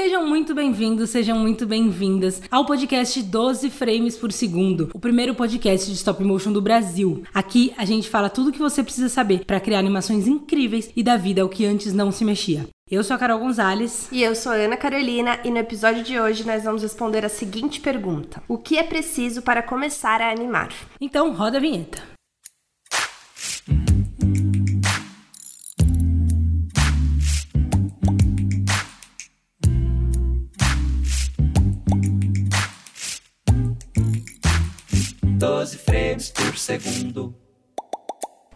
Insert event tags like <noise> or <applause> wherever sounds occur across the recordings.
Sejam muito bem-vindos, sejam muito bem-vindas ao podcast 12 Frames por Segundo, o primeiro podcast de stop motion do Brasil. Aqui a gente fala tudo o que você precisa saber para criar animações incríveis e dar vida ao que antes não se mexia. Eu sou a Carol Gonzalez. E eu sou a Ana Carolina, e no episódio de hoje nós vamos responder a seguinte pergunta: O que é preciso para começar a animar? Então, roda a vinheta. Doze frames por segundo.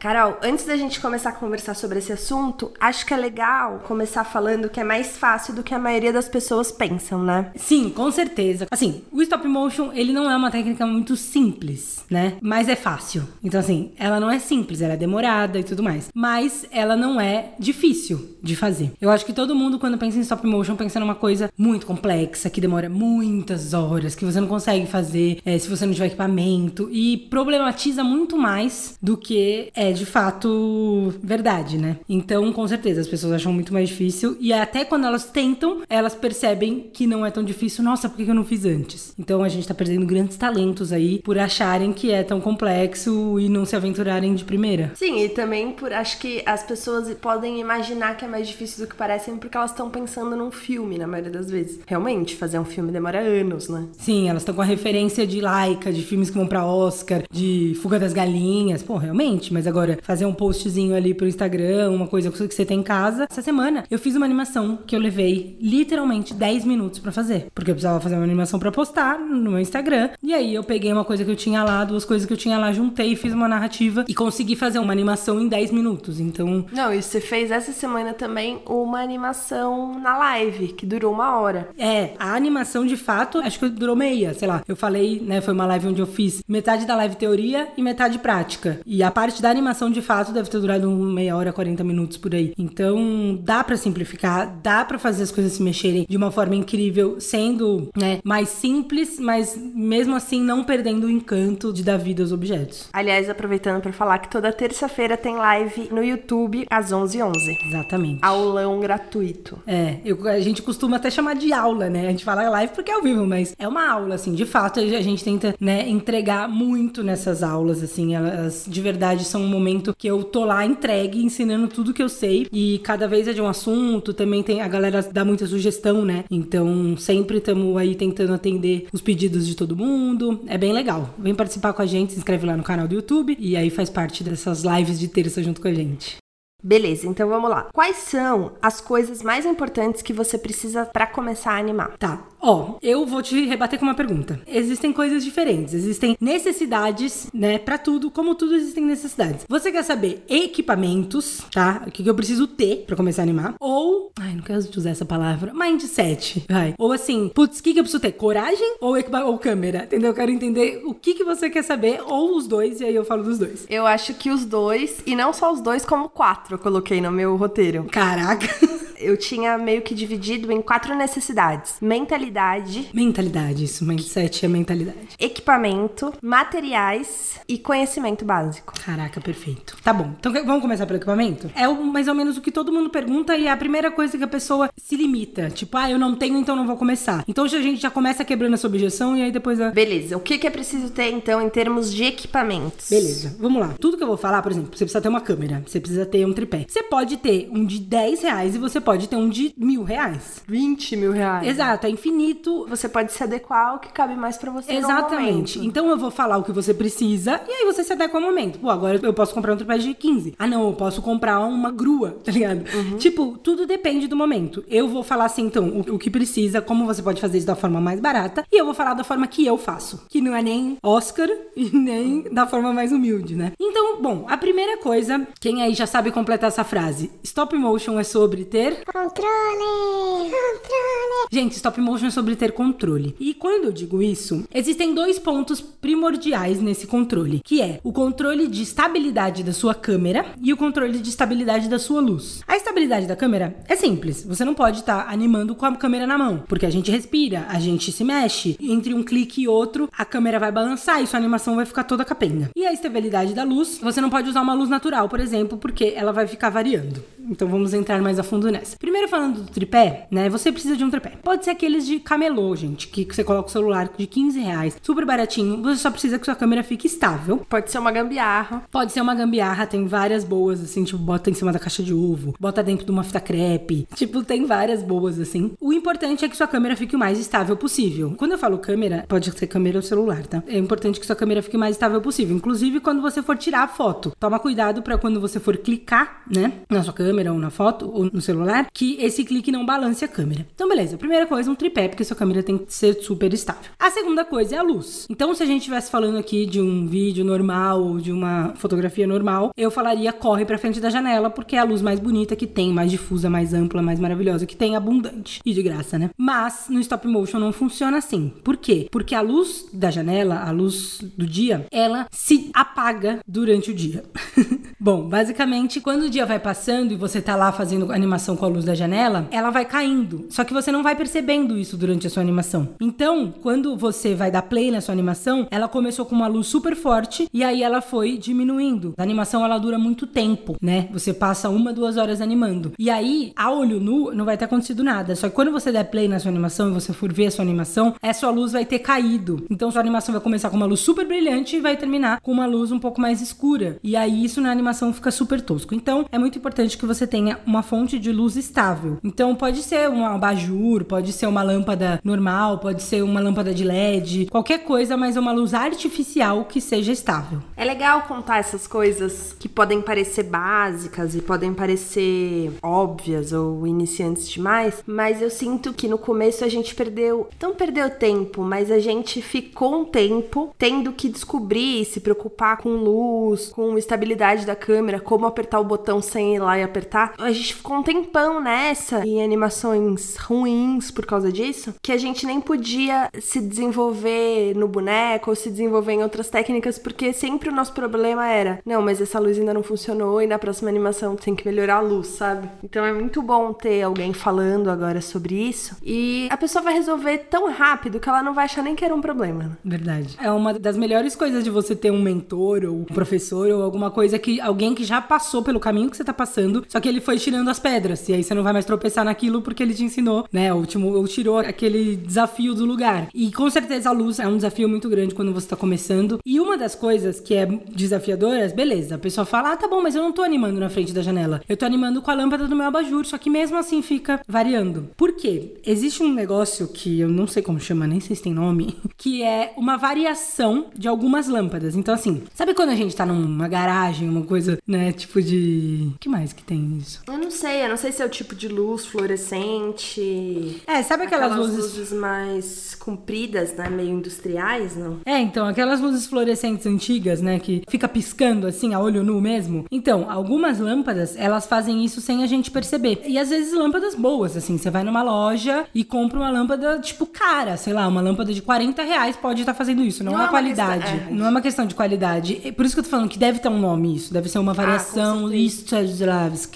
Carol, antes da gente começar a conversar sobre esse assunto, acho que é legal começar falando que é mais fácil do que a maioria das pessoas pensam, né? Sim, com certeza. Assim, o stop motion, ele não é uma técnica muito simples, né? Mas é fácil. Então, assim, ela não é simples, ela é demorada e tudo mais. Mas ela não é difícil de fazer. Eu acho que todo mundo, quando pensa em stop motion, pensa numa coisa muito complexa, que demora muitas horas, que você não consegue fazer é, se você não tiver equipamento. E problematiza muito mais do que é de fato verdade, né? Então, com certeza, as pessoas acham muito mais difícil. E até quando elas tentam, elas percebem que não é tão difícil. Nossa, por que eu não fiz antes? Então a gente tá perdendo grandes talentos aí por acharem que é tão complexo e não se aventurarem de primeira. Sim, e também por acho que as pessoas podem imaginar que é mais difícil do que parecem porque elas estão pensando num filme, na maioria das vezes. Realmente, fazer um filme demora anos, né? Sim, elas estão com a referência de Laika, de filmes que vão pra Oscar, de Fuga das Galinhas. Pô, realmente, mas agora agora fazer um postzinho ali pro Instagram, uma coisa que você tem em casa. Essa semana eu fiz uma animação que eu levei literalmente 10 minutos para fazer, porque eu precisava fazer uma animação para postar no meu Instagram. E aí eu peguei uma coisa que eu tinha lá, duas coisas que eu tinha lá, juntei, fiz uma narrativa e consegui fazer uma animação em 10 minutos. Então, Não, e você fez essa semana também uma animação na live, que durou uma hora. É, a animação de fato, acho que durou meia, sei lá. Eu falei, né, foi uma live onde eu fiz metade da live teoria e metade prática. E a parte da animação de fato deve ter durado meia hora, 40 minutos por aí. Então, dá para simplificar, dá para fazer as coisas se mexerem de uma forma incrível, sendo, né, mais simples, mas mesmo assim não perdendo o encanto de dar vida aos objetos. Aliás, aproveitando para falar que toda terça-feira tem live no YouTube às 11h11. Exatamente. Aulão gratuito. É, eu, a gente costuma até chamar de aula, né? A gente fala live porque é ao vivo, mas é uma aula, assim. De fato, a gente tenta, né, entregar muito nessas aulas, assim. Elas de verdade são um momento que eu tô lá entregue, ensinando tudo que eu sei. E cada vez é de um assunto, também tem. A galera dá muita sugestão, né? Então sempre estamos aí tentando atender os pedidos de todo mundo. É bem legal. Vem participar com a gente, se inscreve lá no canal do YouTube e aí faz parte dessas lives de terça junto com a gente. Beleza, então vamos lá. Quais são as coisas mais importantes que você precisa para começar a animar? Tá. Ó, eu vou te rebater com uma pergunta. Existem coisas diferentes, existem necessidades, né, para tudo, como tudo existem necessidades. Você quer saber equipamentos, tá? O que eu preciso ter para começar a animar? Ou, ai, não quero usar essa palavra, mindset, vai. Ou assim, putz, o que, que eu preciso ter? Coragem ou, ou câmera? Entendeu? Eu quero entender o que, que você quer saber, ou os dois, e aí eu falo dos dois. Eu acho que os dois, e não só os dois, como quatro eu coloquei no meu roteiro. Caraca! <laughs> Eu tinha meio que dividido em quatro necessidades: mentalidade, mentalidade, isso, mindset é mentalidade. equipamento, materiais e conhecimento básico. Caraca, perfeito. Tá bom, então vamos começar pelo equipamento? É mais ou menos o que todo mundo pergunta e é a primeira coisa que a pessoa se limita. Tipo, ah, eu não tenho, então não vou começar. Então a gente já começa quebrando essa objeção e aí depois a. Beleza, o que, que é preciso ter então em termos de equipamentos? Beleza, vamos lá. Tudo que eu vou falar, por exemplo, você precisa ter uma câmera, você precisa ter um tripé. Você pode ter um de 10 reais e você pode ter um de mil reais. 20 mil reais. Exato, é infinito. Você pode se adequar ao que cabe mais pra você Exatamente. Então eu vou falar o que você precisa e aí você se adequa ao momento. Pô, agora eu posso comprar um tripé de 15. Ah, não, eu posso comprar uma grua, tá ligado? Tipo, tudo depende do momento. Eu vou falar assim, então, o, o que precisa, como você pode fazer isso da forma mais barata, e eu vou falar da forma que eu faço, que não é nem Oscar e <laughs> nem da forma mais humilde, né? Então, bom, a primeira coisa, quem aí já sabe completar essa frase? Stop motion é sobre ter Controle! Controle! Gente, stop motion é sobre ter controle. E quando eu digo isso, existem dois pontos primordiais nesse controle, que é o controle de estabilidade da sua câmera e o controle de estabilidade da sua luz. A estabilidade da câmera é simples. Você não pode estar animando com a câmera na mão, porque a gente respira, a gente se mexe. Entre um clique e outro, a câmera vai balançar e sua animação vai ficar toda capenga. E a estabilidade da luz, você não pode usar uma luz natural, por exemplo, porque ela vai ficar variando. Então vamos entrar mais a fundo nessa. Primeiro falando do tripé, né? Você precisa de um tripé. Pode ser aqueles de camelô, gente, que você coloca o celular de 15 reais, super baratinho. Você só precisa que sua câmera fique estável. Pode ser uma gambiarra. Pode ser uma gambiarra, tem várias boas, assim, tipo, bota em cima da caixa de ovo, bota dentro de uma fita crepe. <laughs> Tipo, tem várias boas, assim. O importante é que sua câmera fique o mais estável possível. Quando eu falo câmera, pode ser câmera ou celular, tá? É importante que sua câmera fique o mais estável possível. Inclusive, quando você for tirar a foto, toma cuidado para quando você for clicar, né, na sua câmera ou na foto ou no celular, que esse clique não balance a câmera. Então, beleza. Primeira coisa, um tripé, porque sua câmera tem que ser super estável. A segunda coisa é a luz. Então, se a gente estivesse falando aqui de um vídeo normal ou de uma fotografia normal, eu falaria corre pra frente da janela, porque é a luz mais bonita que tem, mais difusa, mais ampla, mais maravilhosa que tem, abundante e de graça, né? Mas no stop motion não funciona assim. Por quê? Porque a luz da janela, a luz do dia, ela se apaga durante o dia. <laughs> Bom, basicamente, quando o dia vai passando e você tá lá fazendo animação com a luz da janela, ela vai caindo. Só que você não vai percebendo isso durante a sua animação. Então, quando você vai dar play na sua animação, ela começou com uma luz super forte e aí ela foi diminuindo. A animação ela dura muito tempo, né? Você passa uma, duas horas animando. E aí, a olho nu, não vai ter acontecido nada. Só que quando você der play na sua animação e você for ver a sua animação, essa luz vai ter caído. Então, sua animação vai começar com uma luz super brilhante e vai terminar com uma luz um pouco mais escura. E aí, isso na animação fica super tosco. Então, é muito importante que você tenha uma fonte de luz estável. Então, pode ser um abajur, pode ser uma lâmpada normal, pode ser uma lâmpada de LED, qualquer coisa, mas uma luz artificial que seja estável. É legal contar essas coisas que podem parecer básicas e podem parecer óbvias ou iniciantes demais, mas eu sinto que no começo a gente perdeu, não perdeu tempo, mas a gente ficou um tempo tendo que descobrir, se preocupar com luz, com estabilidade da câmera, como apertar o botão sem ir lá e apertar. A gente ficou um tempão nessa em animações ruins por causa disso, que a gente nem podia se desenvolver no boneco ou se desenvolver em outras técnicas, porque sempre o nosso problema era: não, mas essa luz ainda não funcionou e na próxima animação tem que melhorar a luz, sabe? Então é muito bom ter alguém falando agora sobre isso e a pessoa vai resolver tão rápido que ela não vai achar nem que era um problema. Verdade. É uma das melhores coisas de você ter um mentor ou um professor ou alguma coisa que alguém que já passou pelo caminho que você tá passando, só que ele foi tirando as pedras. E aí você não vai mais tropeçar naquilo porque ele te ensinou, né? Ou, tipo, ou tirou aquele desafio do lugar. E com certeza a luz é um desafio muito grande quando você tá começando. E uma das coisas que é desafiadoras, beleza, a pessoa fala: ah, tá bom, mas eu não tô animando na frente da janela. Eu tô animando com a lâmpada do meu abajur, só que mesmo assim fica variando. Por quê? Existe um negócio que eu não sei como chama, nem sei se tem nome, <laughs> que é uma variação de algumas lâmpadas. Então, assim, sabe quando a gente tá numa garagem, uma coisa, né, tipo de. que mais que tem isso? Eu não sei, eu não sei se é o tipo de luz fluorescente. É, sabe aquelas, luzes. mais compridas, né? Meio industriais, não? É, então, aquelas luzes fluorescentes antigas, né, que fica piscando assim a olho nu mesmo. Então, algumas lâmpadas, elas fazem isso sem a gente perceber. E às vezes lâmpadas boas, assim, você vai numa loja e compra uma lâmpada, tipo, cara, sei lá, uma lâmpada de 40 reais pode estar fazendo isso, não, Não é é qualidade. questão- é. Não é uma questão de qualidade. Por isso que eu tô falando que deve ter um nome isso, deve ser uma variação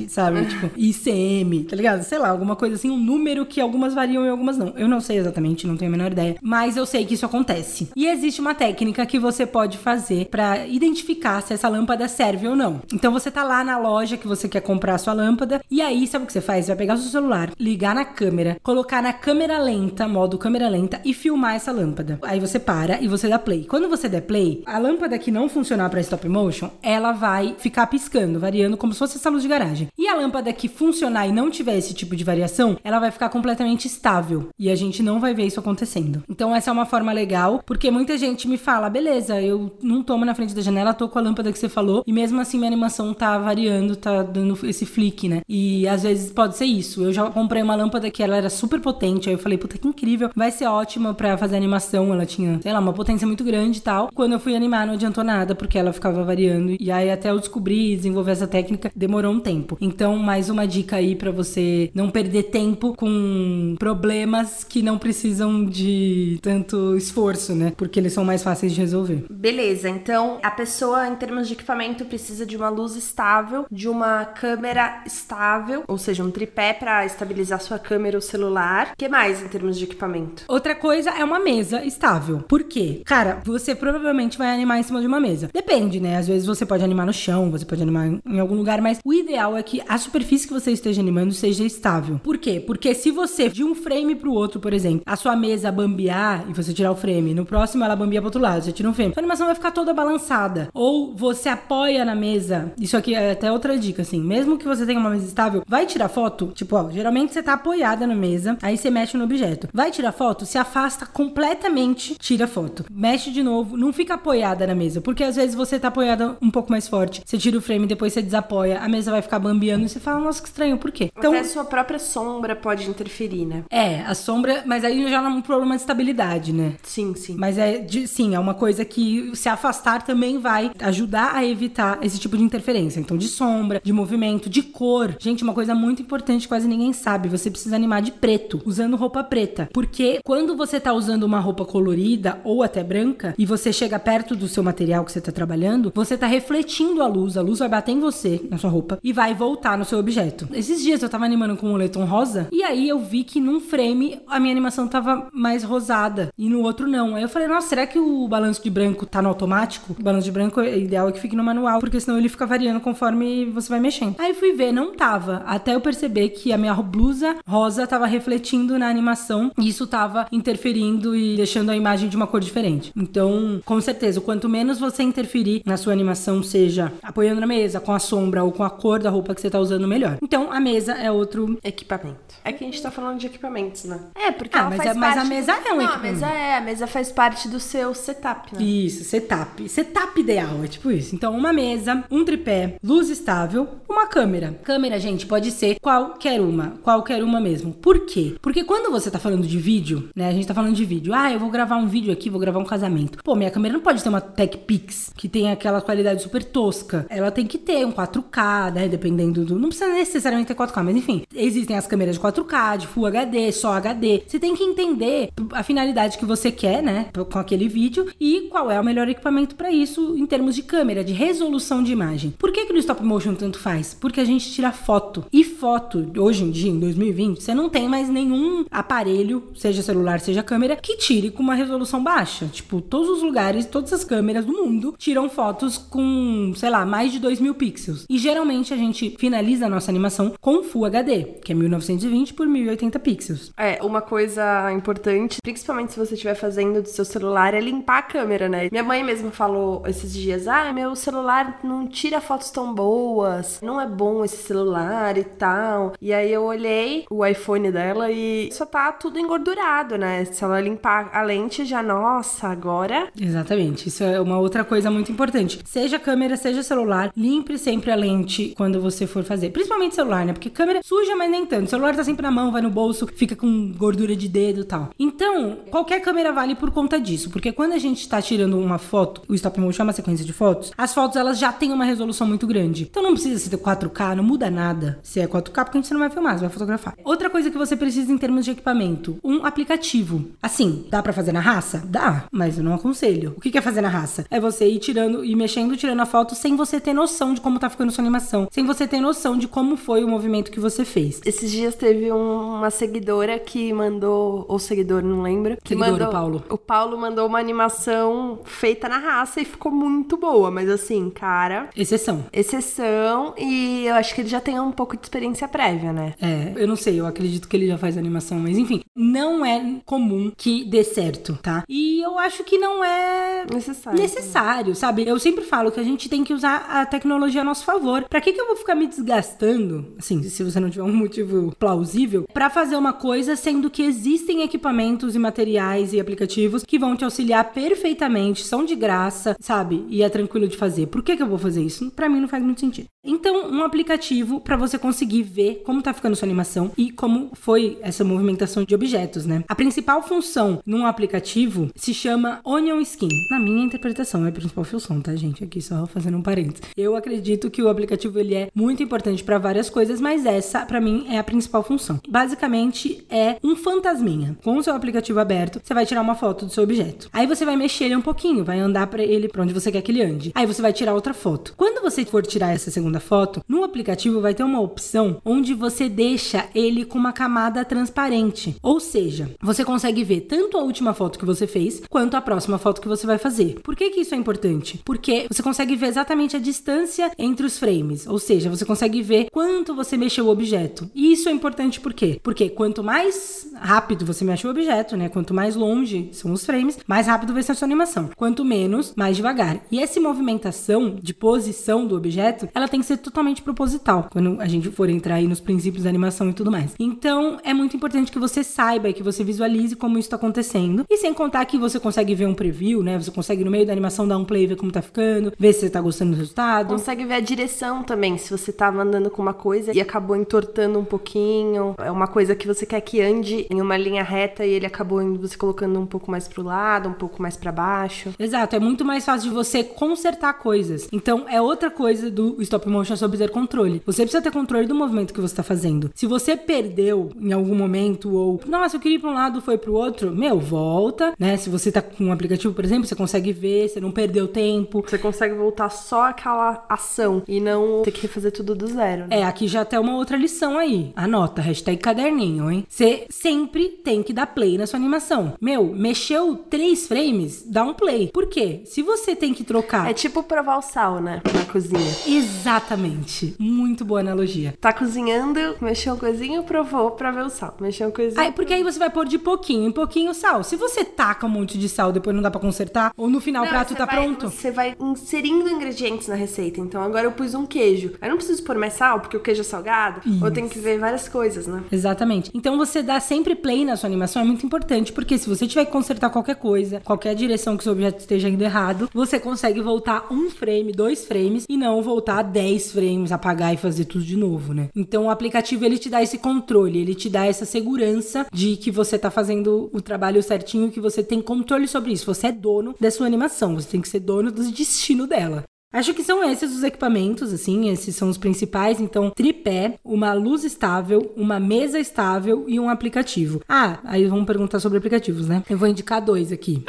Sabe? <laughs> tipo, ICM, tá ligado? Sei lá, alguma coisa assim, um número que algumas variam e algumas não. Eu não sei exatamente, não tenho a menor ideia, mas eu sei que isso acontece. E existe uma técnica que você pode fazer pra identificar se essa lâmpada serve ou não. Então você tá lá na loja que você quer comprar a sua lâmpada e aí sabe o que você faz? Você vai pegar o seu celular, ligar na câmera, colocar na câmera lenta, modo câmera lenta e filmar essa lâmpada. Aí você para e você dá play. Quando você der play, a lâmpada que não funcionar pra stop motion, ela vai ficar piscando, variando como se fosse essa luz de garagem. E a lâmpada que funcionar e não tiver esse tipo de variação, ela vai ficar completamente estável e a gente não vai ver isso acontecendo. Então essa é uma forma legal, porque muita gente me fala, beleza, eu não tomo na frente da janela, tô com a lâmpada que você falou e mesmo assim minha animação tá variando, tá dando esse flick, né? E às vezes pode ser isso. Eu já comprei uma lâmpada que ela era super potente, aí eu falei, puta que incrível, vai ser ótima pra fazer animação. Ela tinha, sei lá, uma potência muito grande e tal. Quando eu fui animar, não adiantou nada, porque ela ficava variando. E aí, até eu descobrir e desenvolver essa técnica, demorou um tempo. Então, mais uma dica aí pra você não perder tempo com problemas que não precisam de tanto esforço, né? Porque eles são mais fáceis de resolver. Beleza, então a pessoa, em termos de equipamento, precisa de uma luz estável, de uma câmera estável, ou seja, um tripé pra estabilizar sua câmera ou celular. O que mais em termos de equipamento? Outra coisa é uma mesa estável. Por quê? Cara, você provavelmente vai animar em cima de uma mesa. Depende, né? Às vezes você pode animar no chão, você pode animar em algum lugar, mas o ideal é que a superfície que você esteja animando seja estável. Por quê? Porque se você, de um frame pro outro, por exemplo, a sua mesa bambear e você tirar o frame, no próximo ela bambia pro outro lado, você tira um frame, sua animação vai ficar toda balançada. Ou você apoia na mesa, isso aqui é até outra dica, assim, mesmo que você tenha uma mesa estável, vai tirar foto, tipo, ó, geralmente você tá apoiada na mesa, aí você mexe no objeto. Vai tirar foto, se afasta completamente, tira foto. Mexe de novo, não fica apoiada na mesa, porque às vezes você tá apoiada um pouco mais forte, você tira o frame, depois você desapoia, a mesa vai ficar bambeando e você fala, nossa, que estranho, por quê? Então, Até sua própria sombra pode interferir, né? É, a sombra, mas aí já é um problema de estabilidade, né? Sim, sim. Mas é, de, sim, é uma coisa que se afastar também vai ajudar a evitar esse tipo de interferência. Então, de sombra, de movimento, de cor. Gente, uma coisa muito importante, quase ninguém sabe, você precisa animar de preto, usando roupa preta. Porque quando você tá usando uma roupa colorida ou até branca e você chega perto do seu material que você tá trabalhando, você tá refletindo a luz, a luz vai bater em você, na sua roupa, e vai voltar no seu objeto. Esses dias eu tava animando com um moletom rosa e aí eu vi que num frame a minha animação tava mais rosada e no outro não. Aí eu falei, nossa, será que o balanço de branco tá no automático? O balanço de branco é ideal é que fique no manual, porque senão ele fica variando conforme você vai mexendo. Aí fui ver, não tava. Até eu perceber que a minha blusa rosa tava refletindo na animação e isso tava interferindo e deixando a imagem de uma cor diferente. Então, com certeza, quanto menos você interferir na sua animação, seja apoiando na mesa, com a sombra ou com a cor da roupa que você tá usando, melhor. Então, a mesa é outro equipamento. É que a gente tá falando de equipamentos, né? É, porque ah, ela mas, faz é, mas a mesa é um Não, equipamento. a mesa é, a mesa faz parte do seu setup, né? Isso, setup. Setup ideal, é tipo isso. Então, uma mesa, um tripé, luz estável, uma câmera. Câmera, gente, pode ser qualquer uma, qualquer uma mesmo. Por quê? Porque quando você tá falando de vídeo, né? A gente tá falando de vídeo. Ah, eu vou gravar um vídeo aqui, vou gravar um casamento. Pô, minha câmera não pode ter uma Tech Pix que tem aquela qualidade super tosca. Ela tem que ter um 4K, né? Dependendo do. Não precisa necessariamente ter 4K, mas enfim. Existem as câmeras de 4K, de Full HD, só HD. Você tem que entender a finalidade que você quer, né? Com aquele vídeo e qual é o melhor equipamento para isso em termos de câmera, de resolução de imagem. Por que, que no stop motion tanto faz? Porque a gente tira foto. E foto, hoje em dia, em 2020, você não tem mais nenhum aparelho, seja celular, seja câmera, que tire com uma resolução baixa. Tipo, todos os lugares, todas as câmeras do mundo tiram fotos com, sei lá, mais de 2 mil pixels. E geralmente a gente finaliza a nossa animação com Full HD, que é 1920 por 1080 pixels. É, uma coisa importante, principalmente se você estiver fazendo do seu celular, é limpar a câmera, né? Minha mãe mesmo falou esses dias: ah, meu celular não tira fotos tão boas, não é bom esse celular e tal. E aí eu olhei o iPhone dela e só tá tudo engordurado, né? Se ela limpar a lente, já, nossa, agora. Exatamente, isso é uma outra coisa muito importante. Seja câmera, seja celular, limpe sempre a lente quando você for fazer. Principalmente celular, né? Porque câmera suja, mas nem tanto. O celular tá sempre na mão, vai no bolso, fica com gordura de dedo e tal. Então, qualquer câmera vale por conta disso. Porque quando a gente tá tirando uma foto, o stop motion é uma sequência de fotos, as fotos elas já têm uma resolução muito grande. Então não precisa ser 4K, não muda nada se é 4K, porque gente não vai filmar, você vai fotografar. Outra coisa que você precisa em termos de equipamento, um aplicativo. Assim, dá para fazer na raça? Dá, mas eu não aconselho. O que é fazer na raça? É você ir tirando e mexendo, tirando a foto sem você ter noção de como tá ficando sua animação, sem você ter noção de como foi o movimento que você fez. Esses dias teve um- uma seguidora que mandou, ou seguidor, não lembro. Que Seguidor, mandou, o Paulo. O Paulo mandou uma animação feita na raça e ficou muito boa, mas assim, cara, Exceção. exceção e eu acho que ele já tem um pouco de experiência prévia, né? É, eu não sei, eu acredito que ele já faz animação, mas enfim, não é comum que dê certo, tá? E eu acho que não é Necessário. necessário, sabe? Eu sempre falo que a gente tem que usar a tecnologia a nosso favor. Pra que que eu vou ficar me desgastando, assim, se você não tiver um motivo plausível, pra fazer uma coisa sendo que existem equipamentos e materiais e aplicativos que vão te auxiliar perfeitamente, são de graça, sabe? E é tranquilo de fazer. Por que que eu vou fazer isso? Pra mim não faz muito sentido. Então, um aplicativo pra você conseguir ver como tá ficando sua animação e como foi essa movimentação de objetos, né? A principal função num aplicativo se chama Onion Skin. Na minha interpretação, é a principal função, tá, gente? Aqui só fazendo um parênteses. Eu acredito que o aplicativo ele é muito importante pra várias coisas, mas essa, pra mim, é a principal função. Basicamente, é um fantasminha. Com o seu aplicativo aberto, você vai tirar uma foto do seu objeto. Aí você vai mexer ele um pouquinho, vai andar pra ele pra onde você quer que ele ande. Aí você vai tirar outra foto. Quando você for tirar essa segunda foto, no aplicativo vai ter uma opção onde você deixa ele com uma camada transparente. Ou seja, você consegue ver tanto a última foto que você fez, quanto a próxima foto que você vai fazer. Por que, que isso é importante? Porque você consegue ver exatamente a distância entre os frames. Ou seja, você consegue ver ver quanto você mexeu o objeto. E isso é importante por quê? Porque quanto mais rápido você mexe o objeto, né? Quanto mais longe são os frames, mais rápido vai ser a sua animação. Quanto menos, mais devagar. E essa movimentação de posição do objeto, ela tem que ser totalmente proposital, quando a gente for entrar aí nos princípios da animação e tudo mais. Então, é muito importante que você saiba e que você visualize como isso está acontecendo. E sem contar que você consegue ver um preview, né? Você consegue no meio da animação dar um play, ver como tá ficando, ver se você tá gostando do resultado. Consegue ver a direção também, se você tava andando com uma coisa e acabou entortando um pouquinho. É uma coisa que você quer que ande em uma linha reta e ele acabou indo você colocando um pouco mais pro lado, um pouco mais para baixo. Exato, é muito mais fácil de você consertar coisas. Então, é outra coisa do stop motion sobre ter controle. Você precisa ter controle do movimento que você tá fazendo. Se você perdeu em algum momento ou, nossa, eu queria ir pra um lado, foi pro outro, meu, volta, né? Se você tá com um aplicativo, por exemplo, você consegue ver, você não perdeu tempo. Você consegue voltar só aquela ação e não ter que refazer tudo do zero. Né? É, aqui já tem uma outra lição aí. Anota, hashtag caderninho, hein? Você sempre tem que dar play na sua animação. Meu, mexeu três frames, dá um play. Por quê? Se você tem que trocar. É tipo provar o sal, né? Na cozinha. Exatamente. Muito boa analogia. Tá cozinhando, mexeu um coisinho, provou pra ver o sal. Mexeu um coisinho. Aí, porque aí você vai pôr de pouquinho em pouquinho o sal. Se você taca um monte de sal depois não dá pra consertar, ou no final Não, o prato tá vai- pronto. Você vai inserindo ingredientes na receita. Então agora eu pus um queijo. Aí eu não preciso pôr mais sal, porque o queijo é salgado. Ou eu tenho que ver várias coisas, né? Exatamente. Então você dá sempre play na sua animação é muito importante, porque se você tiver que consertar qualquer coisa, qualquer direção que o seu objeto esteja indo errado, você consegue voltar um frame, dois frames e não voltar 10 frames, apagar e fazer tudo de novo, né? Então o aplicativo ele te dá esse controle, ele te dá essa segurança de que você tá fazendo o trabalho certinho, que você tem controle sobre isso. Você é dono da sua animação, você tem que ser dono do destino dela. Acho que são esses os equipamentos, assim, esses são os principais. Então, tripé, uma luz estável, uma mesa estável e um aplicativo. Ah, aí vamos perguntar sobre aplicativos, né? Eu vou indicar dois aqui.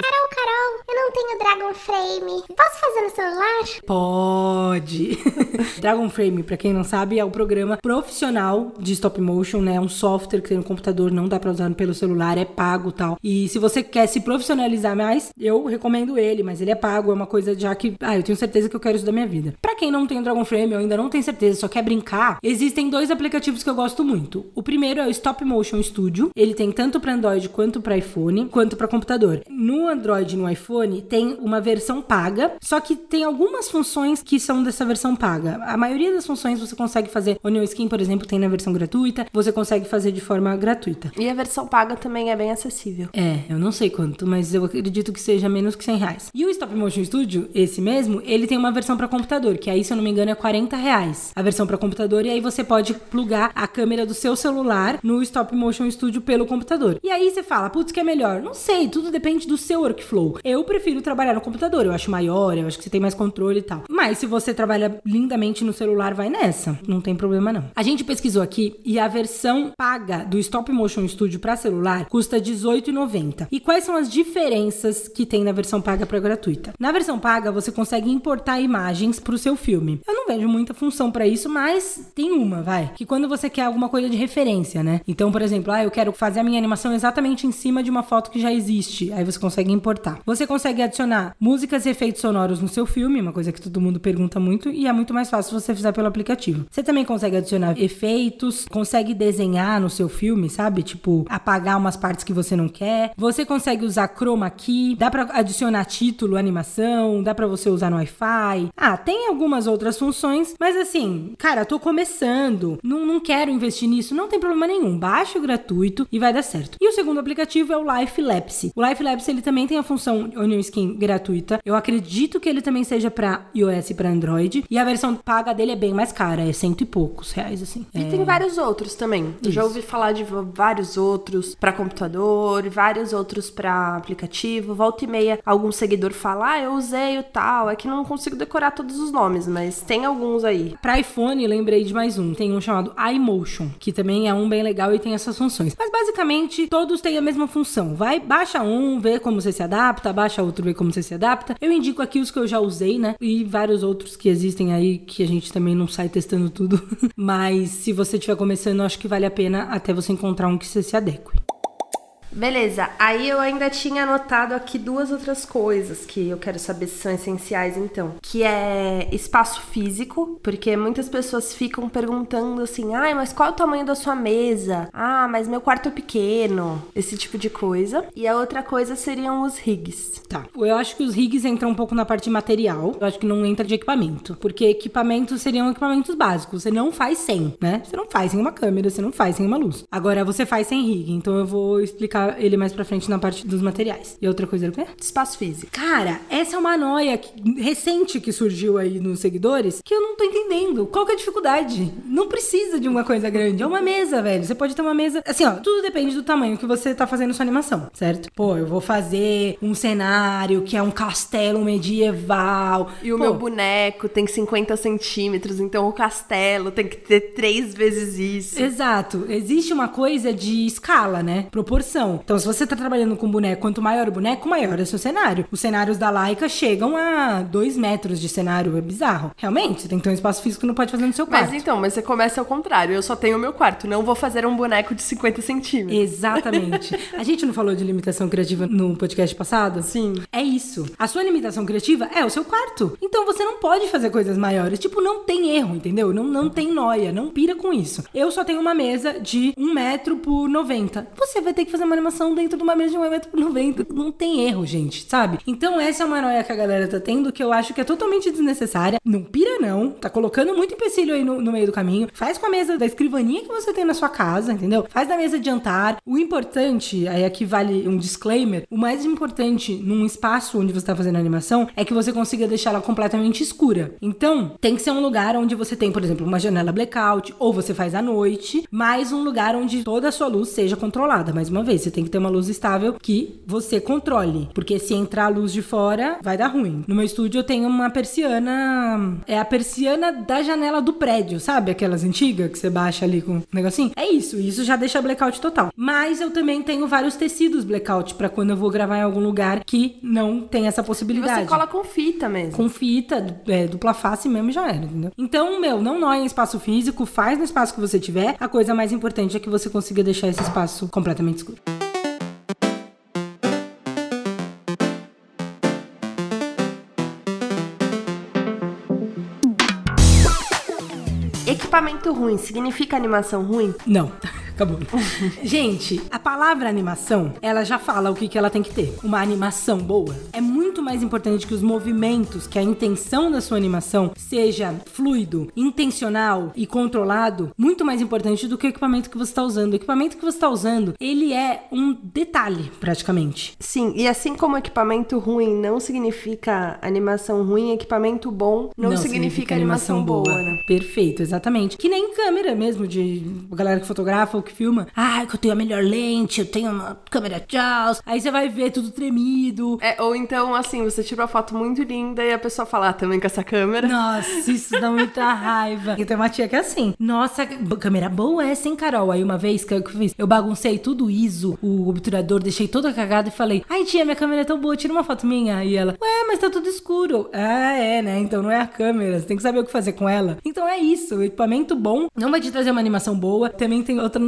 Eu não tenho Dragon Frame. Posso fazer no celular? Pode! <laughs> Dragon Frame, pra quem não sabe, é o programa profissional de stop motion, né? É um software que tem no computador, não dá pra usar pelo celular, é pago tal. E se você quer se profissionalizar mais, eu recomendo ele, mas ele é pago, é uma coisa já que, ah, eu tenho certeza que eu quero isso da minha vida. Pra quem não tem o Dragon Frame ou ainda não tem certeza, só quer brincar, existem dois aplicativos que eu gosto muito. O primeiro é o Stop Motion Studio. Ele tem tanto pra Android quanto pra iPhone, quanto pra computador. No Android e no iPhone tem uma versão paga, só que tem algumas funções que são dessa versão paga. A maioria das funções você consegue fazer. O New Skin, por exemplo, tem na versão gratuita. Você consegue fazer de forma gratuita. E a versão paga também é bem acessível. É, eu não sei quanto, mas eu acredito que seja menos que 100 reais. E o Stop Motion Studio, esse mesmo, ele tem uma versão pra computador, que aí, se eu não me engano, é 40 reais. A versão pra computador, e aí você pode plugar a câmera do seu celular no Stop Motion Studio pelo computador. E aí você fala, putz, que é melhor? Não sei, tudo depende do seu workflow. Eu prefiro trabalhar no computador, eu acho maior, eu acho que você tem mais controle e tal. Mas se você trabalha lindamente no celular, vai nessa. Não tem problema não. A gente pesquisou aqui e a versão paga do Stop Motion Studio para celular custa R$18,90. E quais são as diferenças que tem na versão paga para gratuita? Na versão paga, você consegue importar imagens para o seu filme. Eu não vejo muita função para isso, mas tem uma, vai. Que quando você quer alguma coisa de referência, né? Então, por exemplo, ah, eu quero fazer a minha animação exatamente em cima de uma foto que já existe. Aí você consegue importar. Você consegue adicionar músicas e efeitos sonoros no seu filme, uma coisa que todo mundo pergunta muito, e é muito mais fácil se você fizer pelo aplicativo. Você também consegue adicionar efeitos, consegue desenhar no seu filme, sabe? Tipo, apagar umas partes que você não quer. Você consegue usar chroma key, dá pra adicionar título, animação, dá pra você usar no Wi-Fi. Ah, tem algumas outras funções, mas assim, cara, tô começando, não, não quero investir nisso, não tem problema nenhum. Baixa o gratuito e vai dar certo. E o segundo aplicativo é o Life Lapse. O Life Lapse ele também tem a função Onion Skin gratuita. Eu acredito que ele também seja pra iOS e pra Android. E a versão paga dele é bem mais cara, é cento e poucos reais, assim. E tem vários outros também. Eu já ouvi falar de vários outros pra computador, vários outros pra aplicativo. Volta e meia, algum seguidor fala, ah, eu usei o tal. É que não consigo decorar todos os nomes, mas tem alguns aí. Pra iPhone, lembrei de mais um. Tem um chamado iMotion, que também é um bem legal e tem essas funções. Mas basicamente, todos têm a mesma função. Vai, baixa um, vê como você se adapta, baixa outro, vê como você se adapta. Eu indico aqui os que eu já usei, né? E vários outros que existem aí que a gente também não sai testando tudo. <laughs> Mas se você estiver começando, eu acho que vale a pena até você encontrar um que você se adeque. Beleza, aí eu ainda tinha anotado aqui duas outras coisas que eu quero saber se são essenciais então. Que é espaço físico, porque muitas pessoas ficam perguntando assim, ai, mas qual é o tamanho da sua mesa? Ah, mas meu quarto é pequeno. Esse tipo de coisa. E a outra coisa seriam os rigs. Tá. Eu acho que os rigs entram um pouco na parte material. Eu acho que não entra de equipamento. Porque equipamentos seriam equipamentos básicos. Você não faz sem, né? Você não faz sem uma câmera, você não faz sem uma luz. Agora, você faz sem rig. Então eu vou explicar ele mais pra frente na parte dos materiais. E outra coisa era o quê? Espaço físico. Cara, essa é uma noia que- recente que surgiu aí nos seguidores que eu não tô entendendo. Qual que é a dificuldade? Não precisa de uma coisa grande. É uma mesa, velho. Você pode ter uma mesa. Assim, ó, tudo depende do tamanho que você tá fazendo sua animação, certo? Pô, eu vou fazer um cenário que é um castelo medieval. E o Pô, meu boneco tem 50 centímetros, então o castelo tem que ter três vezes isso. Exato. Existe uma coisa de escala, né? Proporção. Então, se você tá trabalhando com boneco, quanto maior o boneco, maior é o seu cenário. Os cenários da Laika chegam a dois metros de cenário. É bizarro. Realmente, você tem que ter um espaço físico que não pode fazer no seu quarto. Mas então, mas você começa ao contrário. Eu só tenho o meu quarto, não vou fazer um boneco de 50 centímetros. Exatamente. <laughs> A gente não falou de limitação criativa no podcast passado? Sim. É isso. A sua limitação criativa é o seu quarto. Então você não pode fazer coisas maiores. Tipo, não tem erro, entendeu? Não, não tem noia. Não pira com isso. Eu só tenho uma mesa de 1 metro por 90. Você vai ter que fazer uma animação dentro de uma mesa de 1 metro por 90. Não tem erro, gente, sabe? Então essa é uma noia que a galera tá tendo que eu acho que é totalmente desnecessária. Não pira, não. Tá colocando muito empecilho aí no, no meio do caminho. Faz com a mesa da escrivaninha que você tem na sua casa, entendeu? Faz da mesa de jantar. O importante, aí aqui vale um disclaimer, o mais importante num espaço onde você tá fazendo animação é que você consiga deixar ela completamente escura. Então, tem que ser um lugar onde você tem, por exemplo, uma janela blackout, ou você faz à noite, mais um lugar onde toda a sua luz seja controlada. Mais uma vez, você tem que ter uma luz estável que você controle, porque se entrar a luz de fora, vai dar ruim. No meu estúdio eu tenho uma persiana, é a persiana da janela do prédio, sabe? Aquelas antigas que você baixa ali com um negocinho. É isso, isso já deixa blackout total. Mas eu também tenho vários tecidos blackout pra quando eu vou gravar em algum lugar que não tem essa E possibilidade. você cola com fita mesmo. Com fita, é, dupla face mesmo e já era, entendeu? Então, meu, não nóia em espaço físico, faz no espaço que você tiver. A coisa mais importante é que você consiga deixar esse espaço completamente escuro. Equipamento ruim significa animação ruim? Não. Acabou. <laughs> Gente, a palavra animação, ela já fala o que, que ela tem que ter. Uma animação boa é muito mais importante que os movimentos, que a intenção da sua animação seja fluido, intencional e controlado, muito mais importante do que o equipamento que você está usando. O equipamento que você está usando, ele é um detalhe, praticamente. Sim, e assim como equipamento ruim não significa animação ruim, equipamento bom não, significa, animação, boa, né? Perfeito, exatamente. Que nem câmera mesmo, de galera que fotografa ou que filma. Ah, que eu tenho a melhor lente, eu tenho uma câmera Charles. Aí você vai ver tudo tremido. É, ou então, assim, você tira uma foto muito linda e a pessoa fala, ah, também com essa câmera. Nossa, isso dá muita <laughs> raiva. Eu tenho uma tia que é assim. Nossa, câmera boa essa, hein, Carol? Aí uma vez que eu fiz, eu baguncei tudo ISO, o obturador, deixei toda cagada e falei: Ai, tia, minha câmera é tão boa, tira uma foto minha. E ela, ué, mas tá tudo escuro. Ah, é, né? Então não é a câmera, você tem que saber o que fazer com ela. Então é isso, o equipamento bom não vai te trazer uma animação boa. Também tem outra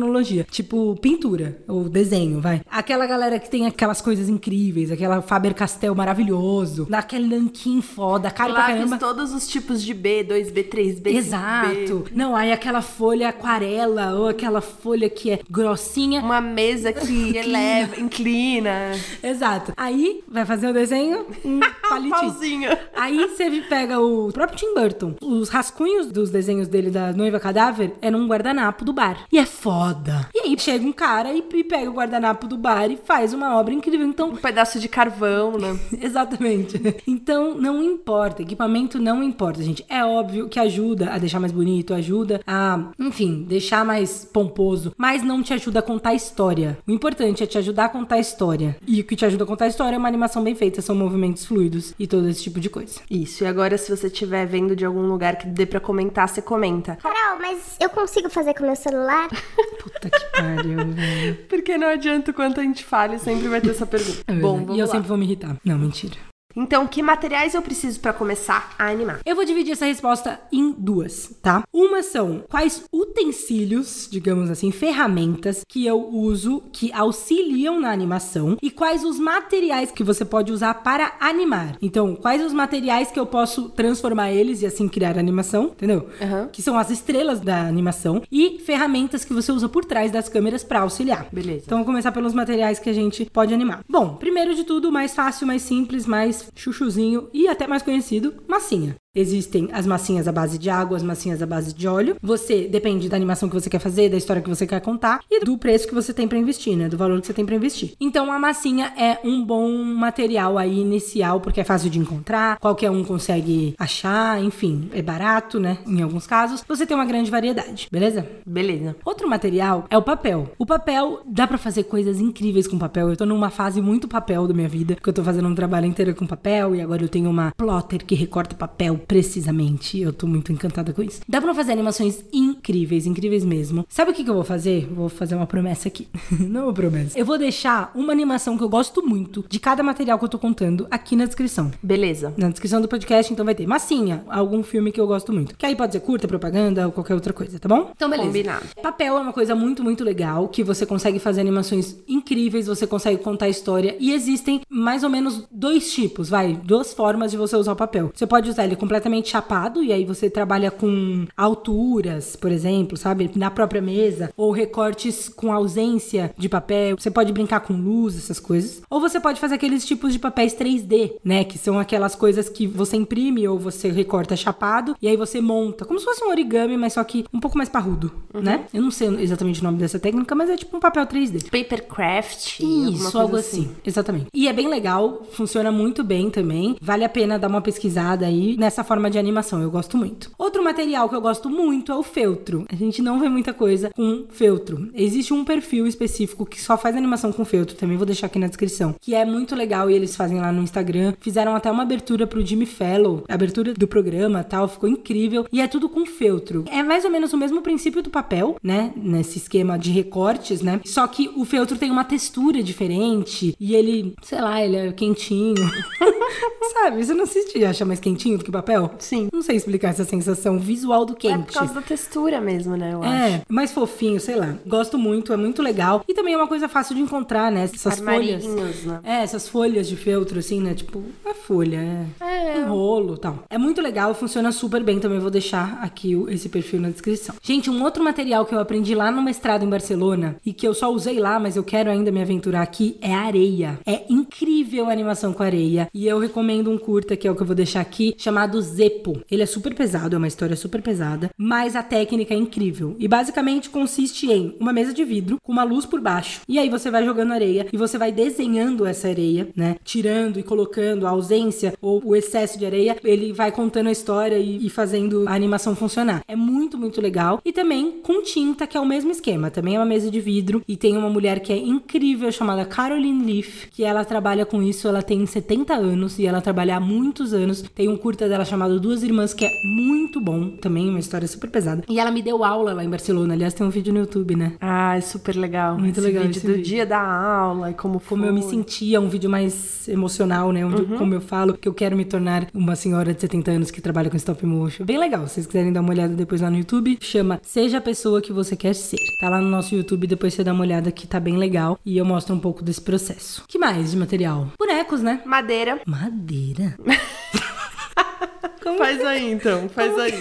tipo pintura ou desenho, vai. Aquela galera que tem aquelas coisas incríveis, aquela Faber-Castell maravilhoso, daquele nanquim foda, caro pra Lápis caramba. todos os tipos de B, 2B, 3B, 5B. Exato. Não, aí aquela folha aquarela ou aquela folha que é grossinha. Uma mesa que <laughs> eleva, inclina. Exato. Aí vai fazer o desenho, um <laughs> palitinho. Pauzinho. Aí você pega o próprio Tim Burton. Os rascunhos dos desenhos dele da noiva cadáver é num guardanapo do bar. E é foda. E aí chega um cara e, e pega o guardanapo do bar e faz uma obra incrível. Então, Um pedaço de carvão, né? <laughs> Exatamente. Então, não importa. Equipamento não importa, gente. É óbvio que ajuda a deixar mais bonito, ajuda a, enfim, deixar mais pomposo, mas não te ajuda a contar a história. O importante é te ajudar a contar a história. E o que te ajuda a contar a história é uma animação bem feita, são movimentos fluidos e todo esse tipo de coisa. Isso, e agora se você estiver vendo de algum lugar que dê pra comentar, você comenta. Carol, mas eu consigo fazer com meu celular? <laughs> Puta que pariu, <laughs> velho. Porque não adianta o quanto a gente fale, sempre vai ter essa pergunta. É Bom, e eu lá. sempre vou me irritar. Não, mentira. Então, que materiais eu preciso pra começar a animar? Eu vou dividir essa resposta em duas, tá? Uma são quais utensílios, digamos assim, ferramentas que eu uso que auxiliam na animação e quais os materiais que você pode usar para animar. Então, quais os materiais que eu posso transformar eles e assim criar animação, entendeu? Aham. Que são as estrelas da animação e ferramentas que você usa por trás das câmeras para auxiliar. Beleza. Então, vamos começar pelos materiais que a gente pode animar. Bom, primeiro de tudo, mais fácil, mais simples, mais chuchuzinho e até mais conhecido, massinha. Existem as massinhas à base de água, as massinhas à base de óleo. Você depende da animação que você quer fazer, da história que você quer contar e do preço que você tem pra investir, né? Do valor que você tem pra investir. Então a massinha é um bom material aí inicial porque é fácil de encontrar, qualquer um consegue achar, enfim, é barato, né? Em alguns casos, você tem uma grande variedade, beleza? Beleza. Outro material é o papel. O papel dá pra fazer coisas incríveis com papel. Eu tô numa fase muito papel da minha vida, porque eu tô fazendo um trabalho inteiro com papel e agora eu tenho uma plotter que recorta papel precisamente. Eu tô muito encantada com isso. Dá pra fazer animações incríveis, incríveis mesmo. Sabe o que, que eu vou fazer? Vou fazer uma promessa aqui. <laughs> Não uma promessa. Eu vou deixar uma animação que eu gosto muito de cada material que eu tô contando aqui na descrição. Beleza. Na descrição do podcast, então vai ter massinha, algum filme que eu gosto muito. Que aí pode ser curta, propaganda ou qualquer outra coisa, tá bom? Então, beleza. Combinado. Papel é uma coisa muito, muito legal, que você consegue fazer animações incríveis, você consegue contar a história. E existem mais ou menos dois tipos, vai, duas formas de você usar o papel. Você pode usar ele completamente chapado, e aí você trabalha com alturas, por exemplo, sabe? Na própria mesa, ou recortes com ausência de papel. Você pode brincar com luz, essas coisas. Ou você pode fazer aqueles tipos de papéis 3D, né? Que são aquelas coisas que você imprime ou você recorta chapado, e aí você monta, como se fosse um origami, mas só que um pouco mais parrudo, né? Eu não sei exatamente o nome dessa técnica, mas é tipo um papel 3D. Papercraft. Isso, algo assim. Exatamente. E é bem legal, funciona muito bem também. Vale a pena dar uma pesquisada aí nessa forma de animação, eu gosto muito. Outro material que eu gosto muito é o feltro. A gente não vê muita coisa com feltro. Existe um perfil específico que só faz animação com feltro, também vou deixar aqui na descrição, que é muito legal e eles fazem lá no Instagram. Fizeram até uma abertura pro Jimmy Fellow, abertura do programa, tal, ficou incrível. E é tudo com feltro. É mais ou menos o mesmo princípio do papel, né? Nesse esquema de recortes, né? Só que o feltro tem uma textura diferente e ele, sei lá, ele é quentinho. <laughs> Sabe? Você não assiste e acha mais quentinho do que papel? Sim. Não sei explicar essa sensação visual do É quente. por causa da textura mesmo, né? Eu acho. É, mais fofinho, sei lá. Gosto muito, é muito legal. E também é uma coisa fácil de encontrar, né? Essas folhas. Né? É, essas folhas de feltro, assim, né? Tipo, é folha, é. É. Um rolo e tal. É muito legal, funciona super bem. Também vou deixar aqui esse perfil na descrição. Gente, um outro material que eu aprendi lá no mestrado em Barcelona e que eu só usei lá, mas eu quero ainda me aventurar aqui, é a areia. É incrível a animação com areia. E eu recomendo um curta, que é o que eu vou deixar aqui, chamado Zepo. Ele é super pesado, é uma história super pesada, mas a técnica é incrível. E basicamente consiste em uma mesa de vidro com uma luz por baixo. E aí você vai jogando areia e você vai desenhando essa areia, né? Tirando e colocando a ausência ou o excesso de areia. Ele vai contando a história e, e fazendo a animação funcionar. É muito, muito legal. E também com tinta, que é o mesmo esquema. Também é uma mesa de vidro. E tem uma mulher que é incrível, chamada Caroline Leaf, que ela trabalha com isso. Ela tem 70 anos e ela trabalha há muitos anos. Tem um curta dela chamado Duas Irmãs, que é muito bom. Também uma história super pesada. E ela me deu aula lá em Barcelona. Aliás, tem um vídeo no YouTube, né? Ah, é super legal. Muito Esse legal vídeo esse do vídeo. dia da aula e como como eu me foi. sentia, um vídeo mais emocional, né? Onde, Como eu falo que eu quero me tornar uma senhora de 70 anos que trabalha com stop motion. Bem legal. Se vocês quiserem dar uma olhada depois lá no YouTube, chama Seja a Pessoa que Você Quer Ser. Tá lá no nosso YouTube, depois você dá uma olhada que tá bem legal. E eu mostro um pouco desse processo. que mais de material? Bonecos, né? Madeira. Madeira. <laughs> Como Faz aí então, faz aí.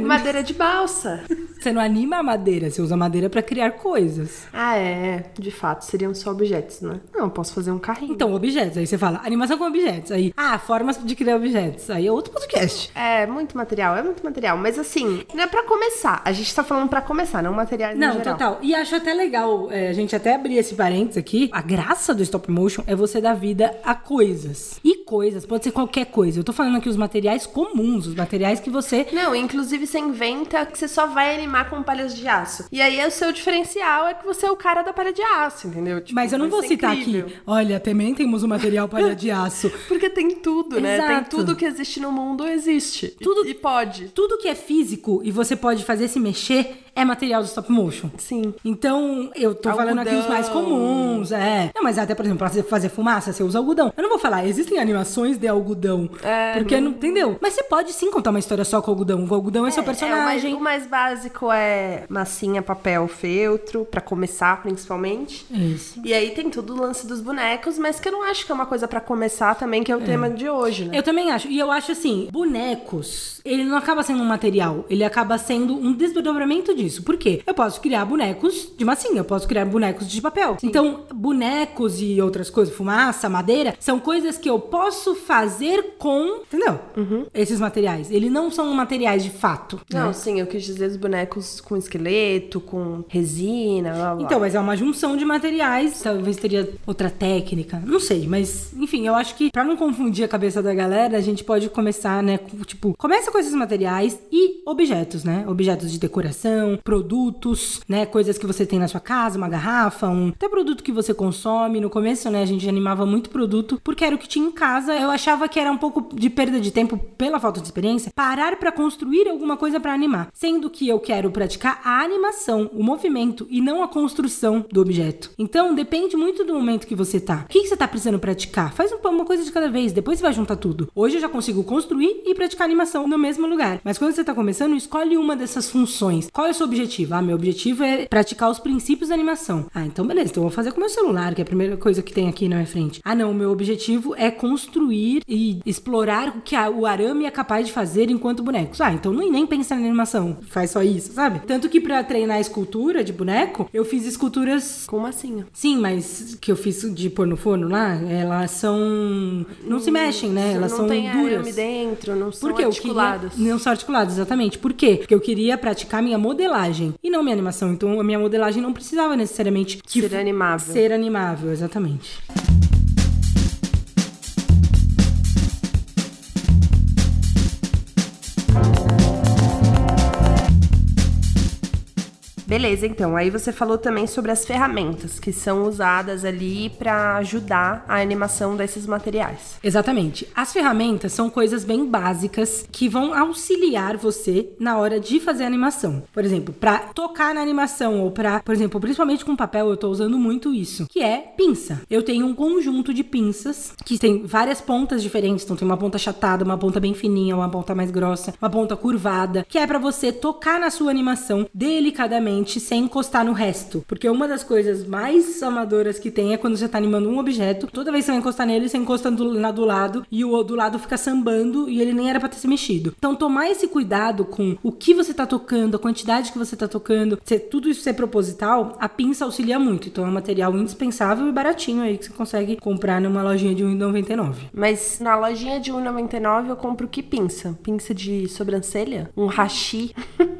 Madeira de balsa. Você não anima a madeira, você usa madeira pra criar coisas. Ah, é. De fato, seriam só objetos, né? Não, posso fazer um carrinho. Então, objetos. Aí você fala animação com objetos. Aí, ah, formas de criar objetos. Aí é outro podcast. É, muito material, é muito material. Mas assim, não é pra começar. A gente tá falando pra começar, não materiais Não, geral. total. E acho até legal, é, a gente até abrir esse parênteses aqui. A graça do stop motion é você dar vida a coisas. E coisas, pode ser qualquer coisa. Eu tô falando aqui os materiais comuns, os materiais que você. Não, inclusive você inventa que você só vai animar com palhas de aço. E aí o seu diferencial é que você é o cara da palha de aço, entendeu? Tipo, Mas eu não vai vou citar incrível. aqui. Olha, também temos o material palha de aço. <laughs> Porque tem tudo, né? Tem Exato. tudo que existe no mundo existe. Tudo- E, e pode. Tudo que é físico e você pode fazer se mexer é material do stop motion. Sim. Então, eu tô falando aqui os mais Algodão. comuns, é. Não, mas até, por exemplo, pra fazer fumaça, você usa algodão. Eu não vou falar, existem animações de algodão. É, porque não... entendeu? Mas você pode sim contar uma história só com algodão. O algodão é, seu É, o, mais, personagem. o mais básico é massinha, papel, feltro, pra começar principalmente. Isso. E aí tem todo o lance dos bonecos, mas que eu não acho que é uma coisa pra começar também, que é o tema de hoje, né? Eu também acho. E eu acho assim, bonecos, ele não acaba sendo um material, ele acaba sendo um desdobramento disso. Por quê? Eu posso criar bonecos de massinha, eu posso criar bonecos de papel. Então, bonecos e outras coisas, fumaça, madeira, são coisas que eu posso fazer com, entendeu? Esses materiais. Eles não são materiais de fato. Não, né? sim, eu quis dizer os bonecos com esqueleto, com resina, blá, blá. Então, mas é uma junção de materiais, talvez teria outra técnica, não sei, mas enfim, eu acho que pra não confundir a cabeça da galera, a gente pode começar, né, com, tipo, começa com esses materiais e objetos, né? Objetos de decoração, produtos, né, coisas que você tem na sua casa, uma garrafa, um até produto que você consome. No começo, né, a gente animava muito produto porque era o que tinha em casa. Eu achava que era um pouco de perda de tempo pela falta de experiência, parar pra construir alguma coisa pra animar, sendo que eu quero praticar a animação, o movimento e não a construção do objeto. Então, depende muito do momento que você tá. O que, que você tá precisando praticar? Faz um- uma coisa de cada vez, depois você vai juntar tudo. Hoje eu já consigo construir e praticar animação no mesmo lugar. Mas quando você tá começando, escolhe uma dessas funções. Qual é o seu objetivo? Ah, meu objetivo é praticar os princípios da animação. Ah, então beleza, então eu vou fazer com o meu celular, que é a primeira coisa que tem aqui na minha frente. Ah, não, meu objetivo é construir e explorar o que a- o arame é capaz de fazer enquanto bonecos. Ah, então nem, nem pensa na animação, faz só isso, sabe? Tanto que pra treinar escultura de boneco, eu fiz esculturas Com massinha. Sim, mas que eu fiz de pôr no forno lá, elas são. Não se mexem, né? Elas não são tem arame duras. dentro, não são articuladas. queria... Não são articuladas, exatamente. Por quê? Porque eu queria praticar minha modelagem e não minha animação. Então a minha modelagem não precisava necessariamente Ser animável. Ser animável, exatamente. Beleza, então. Aí você falou também sobre as ferramentas que são usadas ali pra ajudar a animação desses materiais. Exatamente. As ferramentas são coisas bem básicas que vão auxiliar você na hora de fazer a animação. Por exemplo, pra tocar na animação ou pra, por exemplo, principalmente com papel, eu tô usando muito isso, que é pinça. Eu tenho um conjunto de pinças que tem várias pontas diferentes, então tem uma ponta achatada, uma ponta bem fininha, uma ponta mais grossa, uma ponta curvada, que é pra você tocar na sua animação delicadamente sem encostar no resto. Porque uma das coisas mais amadoras que tem é quando você tá animando um objeto, toda vez que você vai encostar nele, você encosta do, na do lado e o do lado fica sambando e ele nem era pra ter se mexido. Então, tomar esse cuidado com o que você tá tocando, a quantidade que você tá tocando, se tudo isso ser proposital, a pinça auxilia muito. Então, é um material indispensável e baratinho aí que você consegue comprar numa lojinha de R$ 1,99. Mas na lojinha de 1,99 eu compro que pinça? Pinça de sobrancelha? Um hashi <laughs>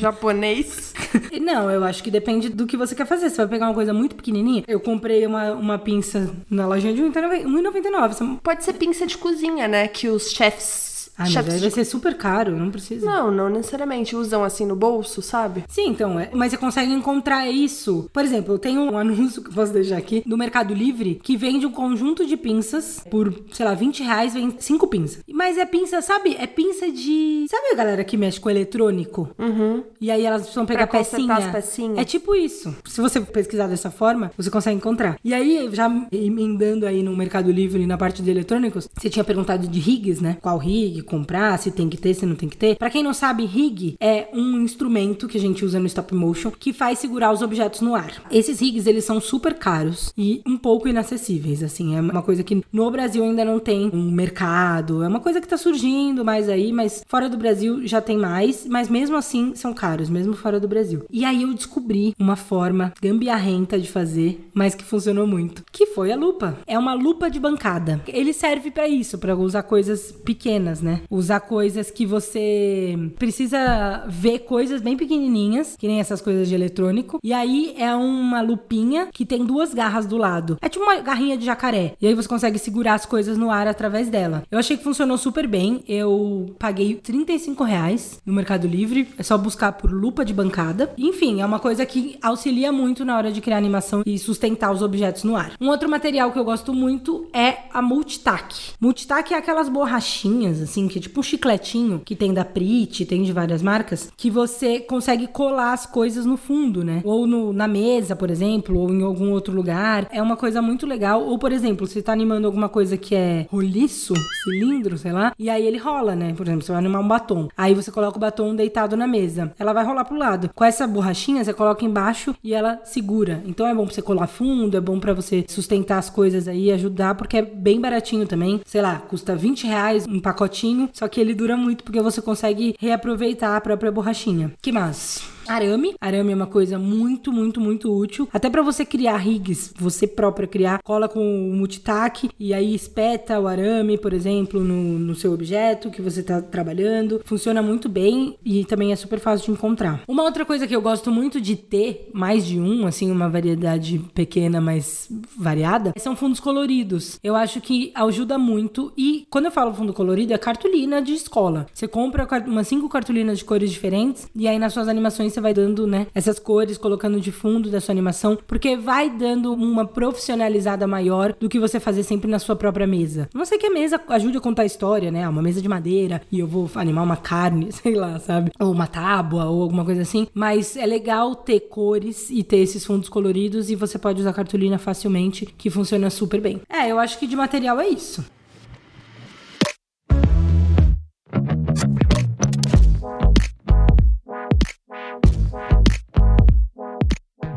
japonês? <laughs> Não, eu acho que depende do que você quer fazer. Você vai pegar uma coisa muito pequenininha. Eu comprei uma, uma pinça na lojinha de R$ 1,99. Você- Pode ser pinça de cozinha, né? Que os chefs. Ah, mas aí de vai ser super caro, não precisa. Não, não necessariamente usam assim no bolso, sabe? Sim, então, é, mas você consegue encontrar isso. Por exemplo, eu tenho um <laughs> anúncio que eu posso deixar aqui do Mercado Livre que vende um conjunto de pinças por, sei lá, 20 reais, vem cinco pinças. Mas é pinça, sabe? É pinça de. Sabe a galera que mexe com eletrônico? Uhum. E aí elas precisam pegar Pra pecinha. as pecinhas. É tipo isso. Se você pesquisar dessa forma, você consegue encontrar. E aí, já emendando aí no Mercado Livre, na parte de eletrônicos, você tinha perguntado de rigs, né? Qual rig comprar, se tem que ter, se não tem que ter. Pra quem não sabe, rig é um instrumento que a gente usa no stop motion que faz segurar os objetos no ar. Esses rigs, eles são super caros e um pouco inacessíveis, assim. É uma coisa que no Brasil ainda não tem um mercado. É uma coisa que tá surgindo mais aí, mas fora do Brasil já tem mais, mas mesmo assim são caros, mesmo fora do Brasil. E aí eu descobri uma forma gambiarrenta de fazer, mas que funcionou muito, que foi a lupa. É uma lupa de bancada. Ele serve pra isso, pra usar coisas pequenas, né? Usar coisas que você precisa ver coisas bem pequenininhas, que nem essas coisas de eletrônico. E aí é uma lupinha que tem duas garras do lado. É tipo uma garrinha de jacaré. E aí você consegue segurar as coisas no ar através dela. Eu achei que funcionou super bem. Eu paguei 35 reais no Mercado Livre. É só buscar por lupa de bancada. Enfim, é uma coisa que auxilia muito na hora de criar animação e sustentar os objetos no ar. Um outro material que eu gosto muito é a Multitac. Multitac é aquelas borrachinhas, assim, que é tipo um chicletinho que tem da Prit, tem de várias marcas, que você consegue colar as coisas no fundo, né? Ou no, na mesa, por exemplo, ou em algum outro lugar. É uma coisa muito legal. Ou, por exemplo, você tá animando alguma coisa que é roliço, cilindro, sei lá, e aí ele rola, né? Por exemplo, você vai animar um batom. Aí você coloca o batom deitado na mesa. Ela vai rolar pro lado. Com essa borrachinha, você coloca embaixo e ela segura. Então é bom pra você colar fundo, é bom para você sustentar as coisas aí, ajudar, porque é bem baratinho também. Sei lá, custa 20 reais um pacotinho, só que ele dura muito porque você consegue reaproveitar a própria borrachinha. Que mais? Arame. Arame é uma coisa muito, muito, muito útil. Até para você criar rigs, você própria criar, cola com o multitac e aí espeta o arame, por exemplo, no, no seu objeto que você tá trabalhando. Funciona muito bem e também é super fácil de encontrar. Uma outra coisa que eu gosto muito de ter, mais de um, assim, uma variedade pequena, mas variada, são fundos coloridos. Eu acho que ajuda muito e quando eu falo fundo colorido é cartolina de escola. Você compra umas cinco cartolinas de cores diferentes e aí nas suas animações você vai dando, né, essas cores, colocando de fundo da sua animação, porque vai dando uma profissionalizada maior do que você fazer sempre na sua própria mesa. Não sei que a mesa ajude a contar a história, né? Uma mesa de madeira e eu vou animar uma carne, <laughs> sei lá, sabe? Ou uma tábua ou alguma coisa assim. Mas é legal ter cores e ter esses fundos coloridos e você pode usar cartolina facilmente, que funciona super bem. É, eu acho que de material é isso.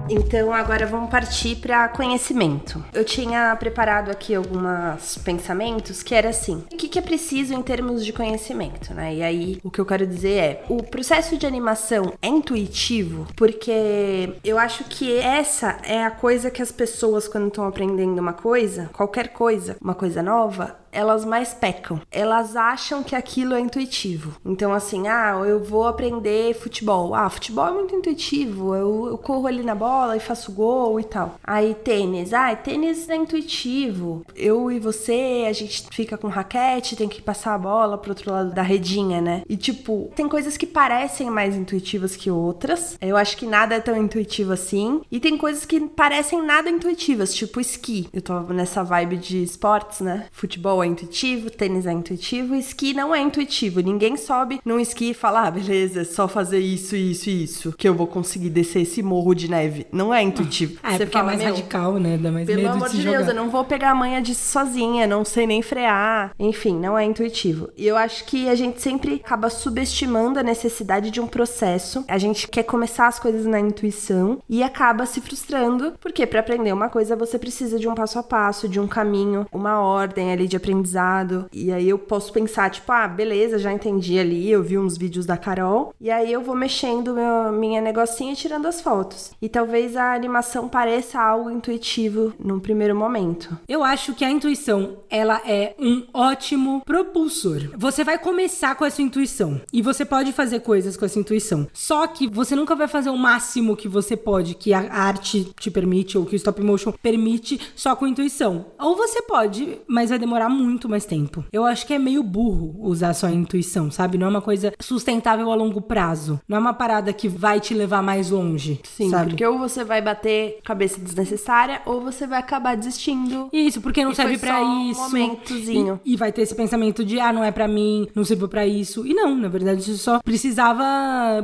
Então agora vamos partir para conhecimento. Eu tinha preparado aqui alguns pensamentos que era assim: o que, que é preciso em termos de conhecimento, né? E aí o que eu quero dizer é: o processo de animação é intuitivo, porque eu acho que essa é a coisa que as pessoas, quando estão aprendendo uma coisa, qualquer coisa, uma coisa nova, elas mais pecam. Elas acham que aquilo é intuitivo. Então, assim, ah, eu vou aprender futebol. Ah, futebol é muito intuitivo. Eu, eu corro ali na bola e faço gol e tal. Aí, tênis. Ah, tênis é intuitivo. Eu e você, a gente fica com raquete, tem que passar a bola pro outro lado da redinha, né? E, tipo, tem coisas que parecem mais intuitivas que outras. Eu acho que nada é tão intuitivo assim. E tem coisas que parecem nada intuitivas, tipo esqui. Eu tô nessa vibe de esportes, né? Futebol é intuitivo, tênis é intuitivo, esqui não é intuitivo. Ninguém sobe num esqui e fala, ah, beleza, é só fazer isso, isso e isso, que eu vou conseguir descer esse morro de neve. Não é intuitivo. Ah, é Você é fala, mais "Meu, radical, né? Dá mais pelo medo amor de Deus, jogar. eu não vou pegar a manha disso sozinha, não sei nem frear. Enfim, não é intuitivo. E eu acho que a gente sempre acaba subestimando a necessidade de um processo. A gente quer começar as coisas na intuição e acaba se frustrando, porque para aprender uma coisa você precisa de um passo a passo, de um caminho, uma ordem ali de aprendizado. E aí eu posso pensar, tipo, ah, beleza, já entendi ali, eu vi uns vídeos da Carol. E aí eu vou mexendo meu, minha negocinha tirando as fotos. E talvez a animação pareça algo intuitivo num primeiro momento. Eu acho que a intuição, ela é um ótimo propulsor. Você vai começar com essa intuição e você pode fazer coisas com essa intuição. Só que você nunca vai fazer o máximo que você pode, que a arte te permite ou que o stop motion permite só com intuição. Ou você pode, mas vai demorar muito mais tempo. Eu acho que é meio burro usar só a intuição, sabe? Não é uma coisa sustentável a longo prazo. Não é uma parada que vai te levar mais longe. Sim, sabe? porque ou você vai bater cabeça desnecessária ou você vai acabar desistindo. Isso, porque não serve pra só um isso. momentozinho. E, e vai ter esse pensamento de, ah, não é pra mim, não serviu pra isso. E não, na verdade, você só precisava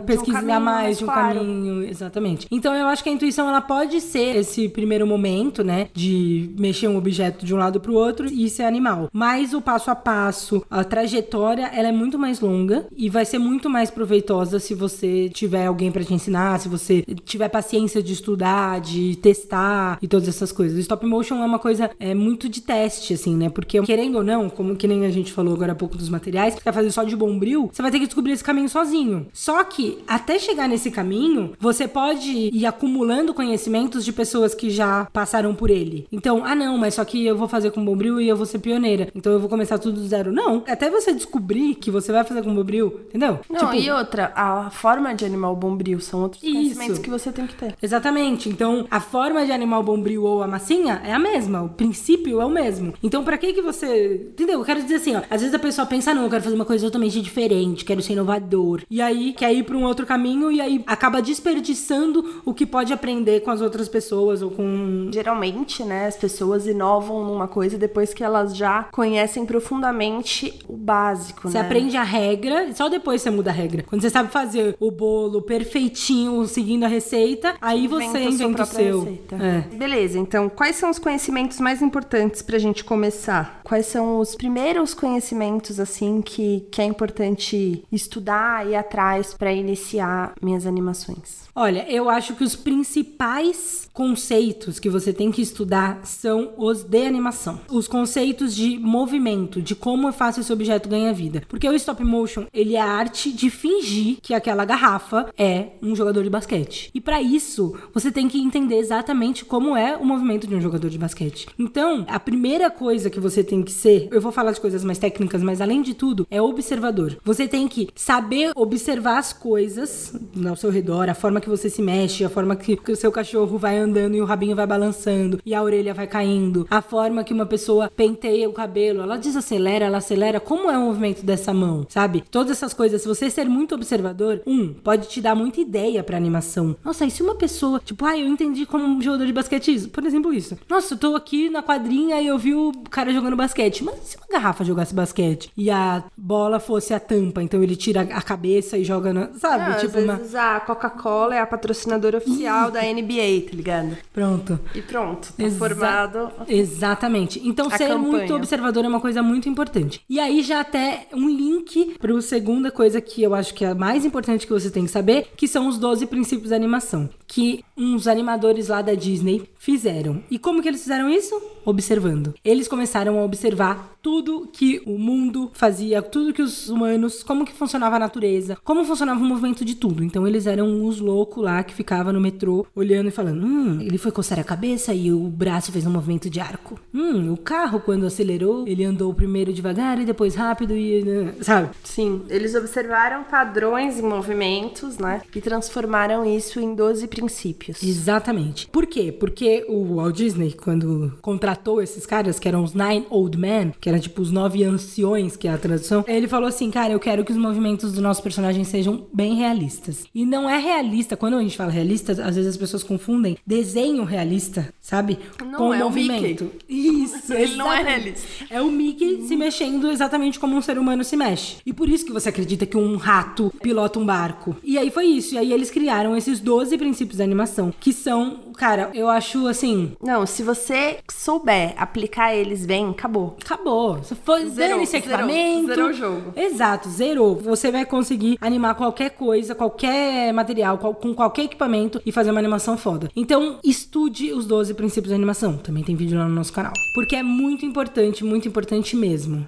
pesquisar caminho mais, mais de um claro. caminho. Exatamente. Então eu acho que a intuição, ela pode ser esse primeiro momento, né? De mexer um objeto de um lado pro outro e ser animal. Mas o passo a passo, a trajetória, ela é muito mais longa e vai ser muito mais proveitosa se você tiver alguém pra te ensinar, se você tiver paciência de estudar, de testar e todas essas coisas. O stop motion é uma coisa é, muito de teste, assim, né? Porque, querendo ou não, como que nem a gente falou agora há pouco dos materiais, você vai fazer só de bombril, você vai ter que descobrir esse caminho sozinho. Só que, até chegar nesse caminho, você pode ir acumulando conhecimentos de pessoas que já passaram por ele. Então, ah não, mas só que eu vou fazer com bombril e eu vou ser pioneiro. Maneira, então eu vou começar tudo do zero. Não. Até você descobrir que você vai fazer com bombril, entendeu? Não, Tipo, e outra, a forma de animal bombril são outros Isso. conhecimentos que você tem que ter. Exatamente. Então, a forma de animal bombril ou a massinha é a mesma. O princípio é o mesmo. Então, pra que que você... Entendeu? Eu quero dizer assim, ó. Às vezes a pessoa pensa, não, eu quero fazer uma coisa totalmente diferente, quero ser inovador. E aí, quer ir pra um outro caminho e aí acaba desperdiçando o que pode aprender com as outras pessoas ou com... Geralmente, né, as pessoas inovam numa coisa depois que elas já conhecem profundamente o básico, Você né? aprende a regra, só depois você muda a regra. Quando você sabe fazer o bolo perfeitinho, seguindo a receita, aí você Inventa o seu. receita. É. Beleza, então quais são os conhecimentos mais importantes pra gente começar? Quais são os primeiros conhecimentos assim que, que é importante estudar e ir atrás pra iniciar minhas animações? Olha, eu acho que os principais conceitos que você tem que estudar são os de animação. Os conceitos de movimento, de como eu faço esse objeto ganhar vida. Porque o stop motion, ele é a arte de fingir que aquela garrafa é um jogador de basquete. E pra isso, você tem que entender exatamente como é o movimento de um jogador de basquete. Então, a primeira coisa que você tem que ser, eu vou falar de coisas mais técnicas, mas além de tudo, é observador. Você tem que saber observar as coisas ao seu redor, a forma que você se mexe, a forma que, que o seu cachorro vai andando e o rabinho vai balançando e a orelha vai caindo, a forma que uma pessoa penteia o cabelo, ela desacelera, ela acelera, como é o movimento dessa mão, sabe? Todas essas coisas, se você ser muito observador, um, pode te dar muita ideia pra animação. Nossa, e se uma pessoa, tipo, ah, eu entendi como um jogador de basquete isso, por exemplo, isso. Nossa, eu tô aqui na quadrinha e eu vi o cara jogando basquete, mas se uma garrafa jogasse basquete e a bola fosse a tampa, então ele tira a cabeça e joga na, sabe? Ah, tipo às uma vezes a Coca-Cola é a patrocinadora oficial da NBA, tá ligado? Pronto. E pronto, tá Exa- formado. Exatamente. Então, A ser campanha. muito observador é uma coisa muito importante. E aí, já até um link para a segunda coisa que eu acho que é a mais importante que você tem que saber, que são os 12 princípios da animação. Que uns animadores lá da Disney fizeram. E como que eles fizeram isso? Observando. Eles começaram a observar tudo que o mundo fazia, tudo que os humanos, como que funcionava a natureza, como funcionava o movimento de tudo. Então eles eram os loucos lá que ficava no metrô olhando e falando: "Hum, ele foi coçar a cabeça e o braço fez um movimento de arco. Hum, o carro quando acelerou, ele andou primeiro devagar e depois rápido e, né, sabe? Sim, eles observaram padrões em movimentos, né? E transformaram isso em 12 princípios. Exatamente. Por quê? Porque o Walt Disney, quando contratou esses caras, que eram os Nine Old Men, que eram tipo os nove anciões, que é a tradução, ele falou assim: cara, eu quero que os movimentos dos nossos personagens sejam bem realistas. E não é realista, quando a gente fala realista, às vezes as pessoas confundem desenho realista, sabe? Não Com é o movimento. Isso, <laughs> Ele não é realista. É o Mickey se mexendo exatamente como um ser humano se mexe. E por isso que você acredita que um rato pilota um barco. E aí foi isso. E aí eles criaram esses 12 princípios da animação, que são, cara, eu acho assim, Não, se você souber aplicar eles bem, acabou. acabou. Você foi Zerou, esse zerou, equipamento. zerou o jogo. Exato, zerou. Você vai conseguir animar qualquer coisa, qualquer material, qual- com qualquer equipamento e fazer uma animação foda. Então, estude os 12 princípios da animação. Também tem vídeo lá no nosso canal. Porque é muito importante, muito importante mesmo.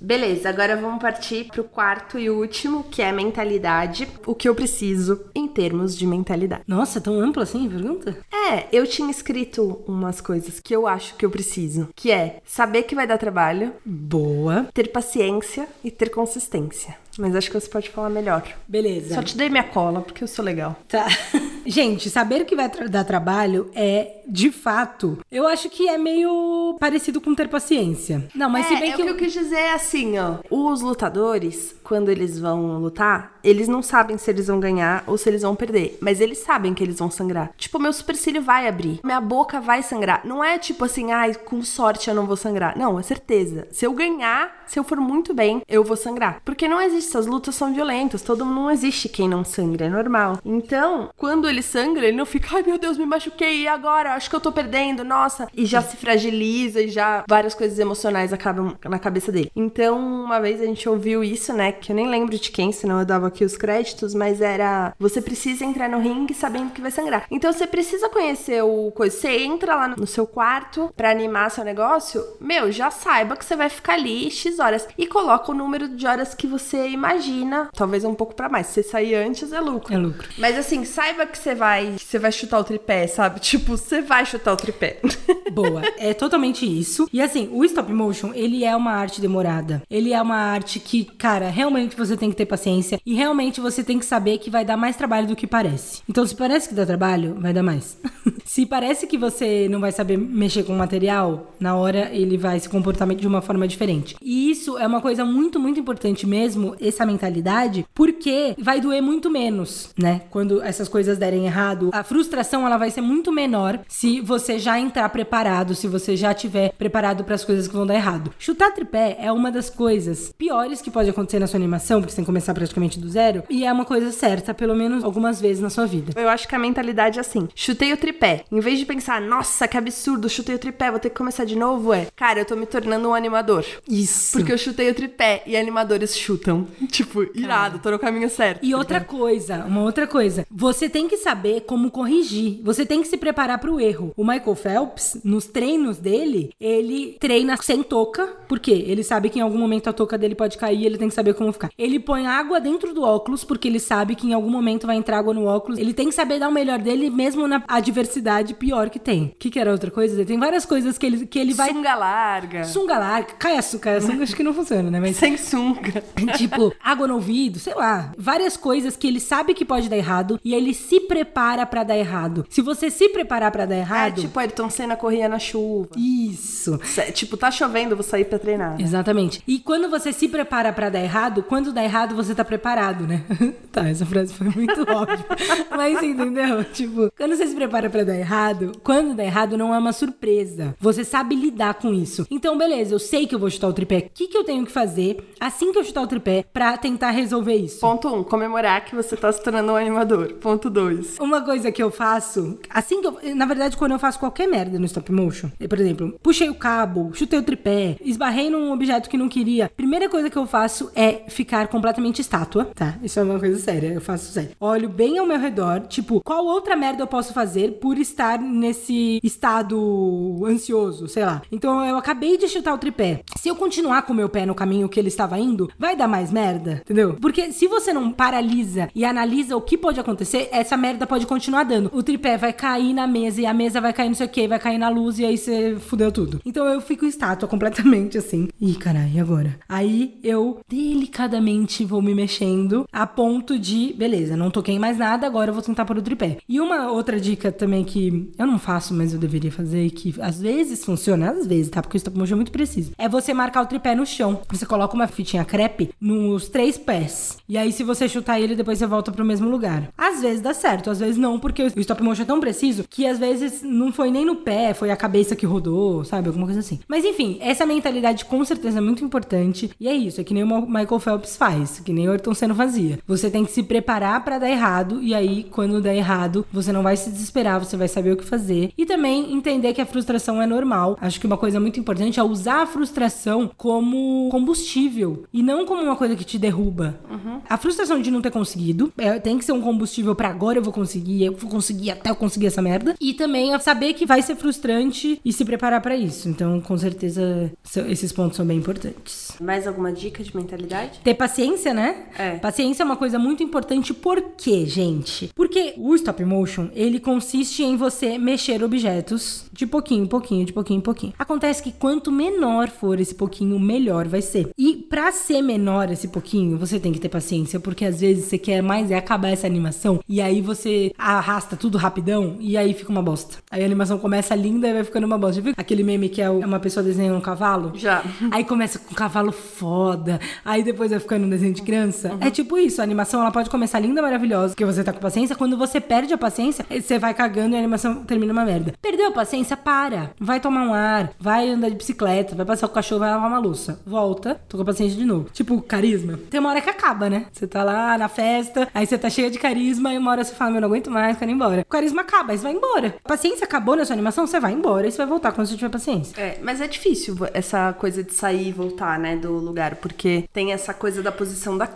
Beleza, agora vamos partir pro quarto e último, que é mentalidade. O que eu preciso em termos de mentalidade. Nossa, tão ampla assim a pergunta? É, eu tinha escrito umas coisas que eu acho que eu preciso, que é saber que vai dar trabalho, Boa. ter paciência e ter consistência. Mas acho que você pode falar melhor. Beleza. Só te dei minha cola, porque eu sou legal. Tá. <laughs> Gente, saber que vai tra- dar trabalho é, de fato, eu acho que é meio parecido com ter paciência. Não, mas se é, bem é que. o que eu quis dizer é assim, ó. Os lutadores, quando eles vão lutar, eles não sabem se eles vão ganhar ou se eles vão perder. Mas eles sabem que eles vão sangrar. Tipo, meu supercílio vai abrir. Minha boca vai sangrar. Não é tipo assim, ai, com sorte eu não vou sangrar. Não, é certeza. Se eu ganhar, se eu for muito bem, eu vou sangrar. Porque não existe, as lutas são violentas. Todo mundo não existe quem não sangra, é normal. Então, quando ele sangra, ele não fica, ai meu Deus, me machuquei, e agora? Acho que eu tô perdendo, nossa. E já se fragiliza e já várias coisas emocionais acabam na cabeça dele. Então, uma vez a gente ouviu isso, né? Que eu nem lembro de quem, senão eu dava aqui os créditos, mas era você precisa entrar no ringue sabendo que vai sangrar. Então você precisa conhecer o coisa. Você entra lá no seu quarto pra animar seu negócio, meu, já saiba que você vai ficar ali X horas. E coloca o número de horas que você imagina, talvez um pouco pra mais. Se você sair antes, é lucro. É lucro. Mas assim, saiba que você vai, que você vai chutar o tripé, sabe? <laughs> Tipo, você vai chutar o tripé. <laughs> Boa, é totalmente isso. E assim, o stop motion, ele é uma arte demorada. Ele é uma arte que, cara, realmente você tem que ter paciência e realmente você tem que saber que vai dar mais trabalho do que parece. Então, se parece que dá trabalho, vai dar mais. <laughs> se parece que você não vai saber mexer com o material, na hora ele vai se comportar de uma forma diferente. E isso é uma coisa muito, muito importante mesmo, essa mentalidade, porque vai doer muito menos, né? Quando essas coisas derem errado, a frustração ela vai ser muito menor se você já entrar preparado, se você já tiver preparado para as coisas que vão dar errado. Chutar tripé é uma das coisas piores que pode acontecer na sua animação, porque você tem que começar praticamente do zero, e é uma coisa certa, pelo menos algumas vezes na sua vida. Eu acho que a mentalidade é assim: chutei o tripé. Em vez de pensar, nossa, que absurdo, chutei o tripé, vou ter que começar de novo, é, cara, eu tô me tornando um animador. Isso. Porque eu chutei o tripé e animadores chutam. <laughs> Tipo, irado, tô no caminho certo. E outra coisa, uma outra coisa, você tem que saber como corrigir. Você tem que se preparar para o erro. O Michael Phelps, nos treinos dele, ele treina sem touca, porque ele sabe que em algum momento a touca dele pode cair, ele tem que saber como ficar. Ele põe água dentro do óculos, porque ele sabe que em algum momento vai entrar água no óculos. Ele tem que saber dar o melhor dele, mesmo na adversidade pior que tem. O que, que era outra coisa? Tem várias coisas que ele, que ele vai. Sunga larga. Sunga larga. Cai a sunga, sunga acho que não funciona, né? Mas Sem sunga. <laughs> tipo, água no ouvido, sei lá. Várias coisas que ele sabe que pode dar errado e ele se prepara pra dar errado. Se você se preparar pra dar É, errado. tipo, Ayrton Senna corria na chuva. Isso. Tipo, tá chovendo, vou sair pra treinar. Exatamente. E quando você se prepara pra dar errado, quando dá errado, você tá preparado, né? <laughs> tá, essa frase foi muito óbvia. <laughs> Mas entendeu? Tipo, quando você se prepara pra dar errado, quando dá errado não é uma surpresa. Você sabe lidar com isso. Então, beleza, eu sei que eu vou chutar o tripé. O que, que eu tenho que fazer assim que eu chutar o tripé pra tentar resolver isso? Ponto 1, um, comemorar que você tá se tornando um animador. Ponto 2. Uma coisa que eu faço, assim que eu. Na verdade, quando eu faço qualquer merda no stop motion, eu, por exemplo, puxei o cabo, chutei o tripé, esbarrei num objeto que não queria, primeira coisa que eu faço é ficar completamente estátua, tá? Isso é uma coisa séria, eu faço sério. Olho bem ao meu redor, tipo, qual outra merda eu posso fazer por estar nesse estado ansioso, sei lá. Então eu acabei de chutar o tripé. Se eu continuar com o meu pé no caminho que ele estava indo, vai dar mais merda, entendeu? Porque se você não paralisa e analisa o que pode acontecer, essa merda pode continuar dando. O tripé vai cair na mesa e a mesa vai cair não sei o que, vai cair na luz e aí você fudeu tudo. Então eu fico estátua completamente assim. Ih, caralho, e agora? Aí eu delicadamente vou me mexendo a ponto de, beleza, não toquei mais nada, agora eu vou tentar pôr o tripé. E uma outra dica também que eu não faço, mas eu deveria fazer, que às vezes funciona, às vezes, tá? Porque o stop motion é muito preciso. É você marcar o tripé no chão. Você coloca uma fitinha crepe nos três pés. E aí, se você chutar ele, depois você volta pro mesmo lugar. Às vezes dá certo, às vezes não, porque o stop motion é tão preciso que às vezes não foi nem no pé, foi a cabeça que rodou, sabe? Alguma coisa assim. Mas enfim, essa mentalidade com certeza é muito importante. E é isso, é que nem o Michael Phelps faz, que nem o Ayrton Senna fazia. Você tem que se preparar pra dar errado, e aí, quando der errado, você não vai se desesperar, você vai saber o que fazer. E também entender que a frustração é normal. Acho que uma coisa muito importante é usar a frustração como combustível e não como uma coisa que te derruba. A frustração de não ter conseguido é, tem que ser um combustível pra agora eu vou conseguir, eu vou conseguir até eu conseguir essa merda. E também saber que vai ser frustrante e se preparar pra isso. Então, com certeza, esses pontos são bem importantes. Mais alguma dica de mentalidade? Ter paciência, né? É. Paciência é uma coisa muito importante. Por quê, gente? Porque o stop motion, ele consiste em você mexer objetos de pouquinho em pouquinho, de pouquinho em pouquinho. Acontece que quanto menor for esse pouquinho, melhor vai ser. E pra ser menor esse pouquinho, você tem que ter paciência, porque às vezes você quer mais é acabar essa animação e aí você arrasta tudo rapidão e aí fica uma bosta. Aí a animação começa linda e vai ficando uma bosta. Já viu aquele meme que é uma pessoa desenhando um cavalo? Já. Aí começa com um cavalo foda, aí depois vai ficando um desenho de criança. É tipo isso, a animação ela pode começar linda, maravilhosa, porque você tá com paciência. Quando você perde a paciência, você vai cagando e a animação termina uma merda. Perdeu a paciência, para. Vai tomar um ar, vai andar de bicicleta, vai passar com o cachorro, vai lavar uma louça. Volta, tô com a paciência de novo. Tipo, carisma. Tem uma hora que acaba, né? Você tá lá na festa, aí você tá cheia de carisma, e uma hora você fala, meu, não aguento mais, quero ir embora. O carisma acaba, aí você vai embora. A paciência acabou na sua animação, você vai embora e você vai voltar quando você tiver paciência. É, mas é difícil essa coisa de sair e voltar, né, do lugar, porque tem essa coisa da posição da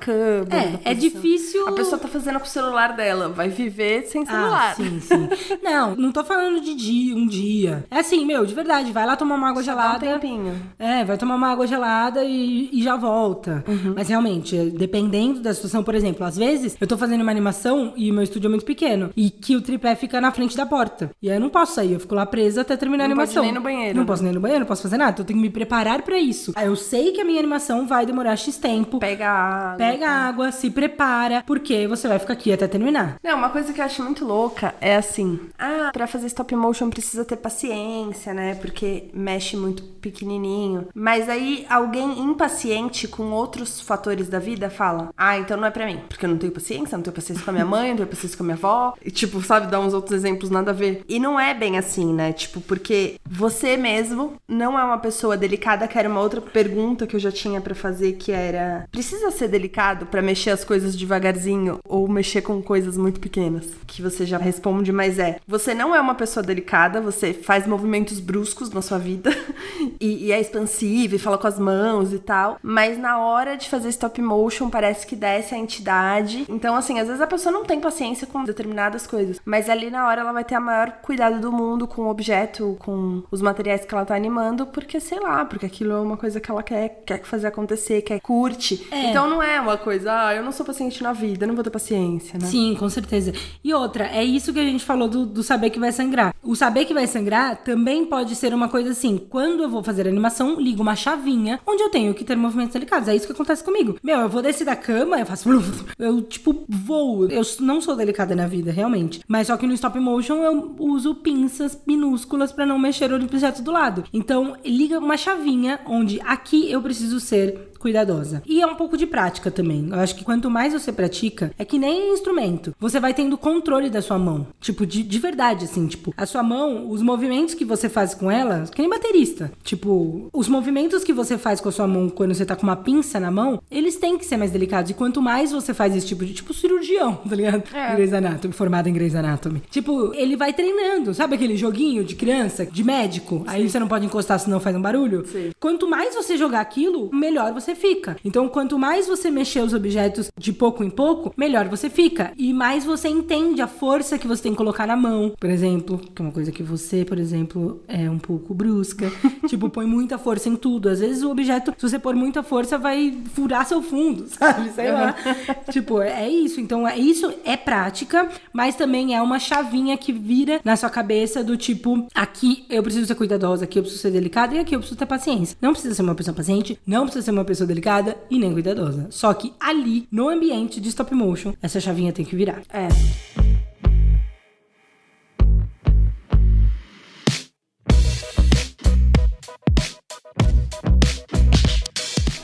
É, é difícil. A pessoa tá fazendo com o celular dela, vai viver sem Ah, celular. sim, sim. Não, <laughs> Não, não tô falando de dia, um dia. É assim, meu, de verdade, vai lá tomar uma água Dá um gelada. tempinho. É, vai tomar uma água gelada e, e já volta. Mas realmente, dependendo da situação, por exemplo, às vezes eu tô fazendo uma animação e o meu estúdio é muito pequeno e que o tripé fica na frente da porta. E aí eu não posso sair, eu fico lá presa até terminar a Não pode animação. nem no banheiro, Não né? posso nem no banheiro, não posso fazer nada. Então eu tenho que me preparar pra isso. Aí eu sei que a minha animação vai demorar X tempo. Pega água. Pega água, se prepara, porque você vai ficar aqui até terminar. Não, uma coisa que eu acho muito louca é assim: ah, pra fazer stop motion precisa ter paciência, né? Porque mexe muito pequenininho. Mas aí alguém impaciente com outros fatores da vida fala: ah, então não é pra mim. Porque eu não tenho paciência, não tenho paciência com a minha mãe, não tenho paciência com a minha avó. E, tipo, sabe, dar uns outros exemplos nada a ver. E não é bem assim, né? Tipo, porque você mesmo não é uma pessoa delicada, que era uma outra pergunta que eu já tinha pra fazer, que era: precisa ser delicado pra mexer as coisas devagarzinho ou mexer com coisas muito pequenas? Que você já responde, mas é: você não é uma pessoa delicada, você faz movimentos bruscos na sua vida <laughs> e, e é expansiva e fala com as mãos e tal, mas na hora de fazer stop motion parece que desce a entidade. Então, assim, às vezes a pessoa não tem paciência com determinadas coisas, mas ali na hora ela vai ter a maior cuidado do mundo com o objeto, com os materiais que ela tá animando, porque sei lá, porque aquilo é uma coisa que ela quer, quer fazer acontecer, quer curte. É. Então não é uma coisa, ah, eu não sou paciente na vida, não vou ter paciência, né? Sim, com certeza. E outra, é isso que a gente falou do, do saber que vai sangrar. O saber que vai sangrar também pode ser uma coisa assim: quando eu vou fazer animação, ligo uma chavinha onde eu tenho que ter movimentos delicados. É isso que acontece comigo. Meu, eu vou descer da cama, eu faço. <laughs> Eu, tipo, voo. Eu não sou delicada na vida, realmente. Mas só que no stop motion eu uso pinças minúsculas pra não mexer o objeto do lado. Então, liga uma chavinha onde aqui eu preciso ser cuidadosa. E é um pouco de prática também. Eu acho que quanto mais você pratica, é que nem instrumento. Você vai tendo controle da sua mão. Tipo, de, de verdade, assim. Tipo, a sua mão, os movimentos que você faz com ela, que nem baterista. Tipo, os movimentos que você faz com a sua mão quando você tá com uma pinça na mão, eles têm que ser mais delicados. E quanto mais você faz esse tipo de, tipo, cirurgião, <laughs> tá ligado? É. Grey's Anatomy, formado em Grey's Anatomy. Tipo, ele vai treinando. Sabe aquele joguinho de criança, de médico? Aí você não pode encostar senão faz um barulho? Sim. Quanto mais você jogar aquilo, melhor você fica. Então, quanto mais você mexer os objetos de pouco em pouco, melhor você fica. E mais você entende a força que você tem que colocar na mão, por exemplo, que é uma coisa que você, por exemplo, é um pouco brusca. <laughs> tipo, põe muita força em tudo. Às vezes o objeto, se você pôr muita força, vai furar seu fundo, <laughs> sabe? Sei lá. tipo, é isso. Então, é isso é prática, mas também é uma chavinha que vira na sua cabeça do tipo, aqui eu preciso ser cuidadosa, aqui eu preciso ser delicada e aqui eu preciso ter paciência. Não precisa ser uma pessoa paciente, não precisa ser uma pessoa delicada e nem cuidadosa. Só que ali, no ambiente de stop motion, essa chavinha tem que virar. É.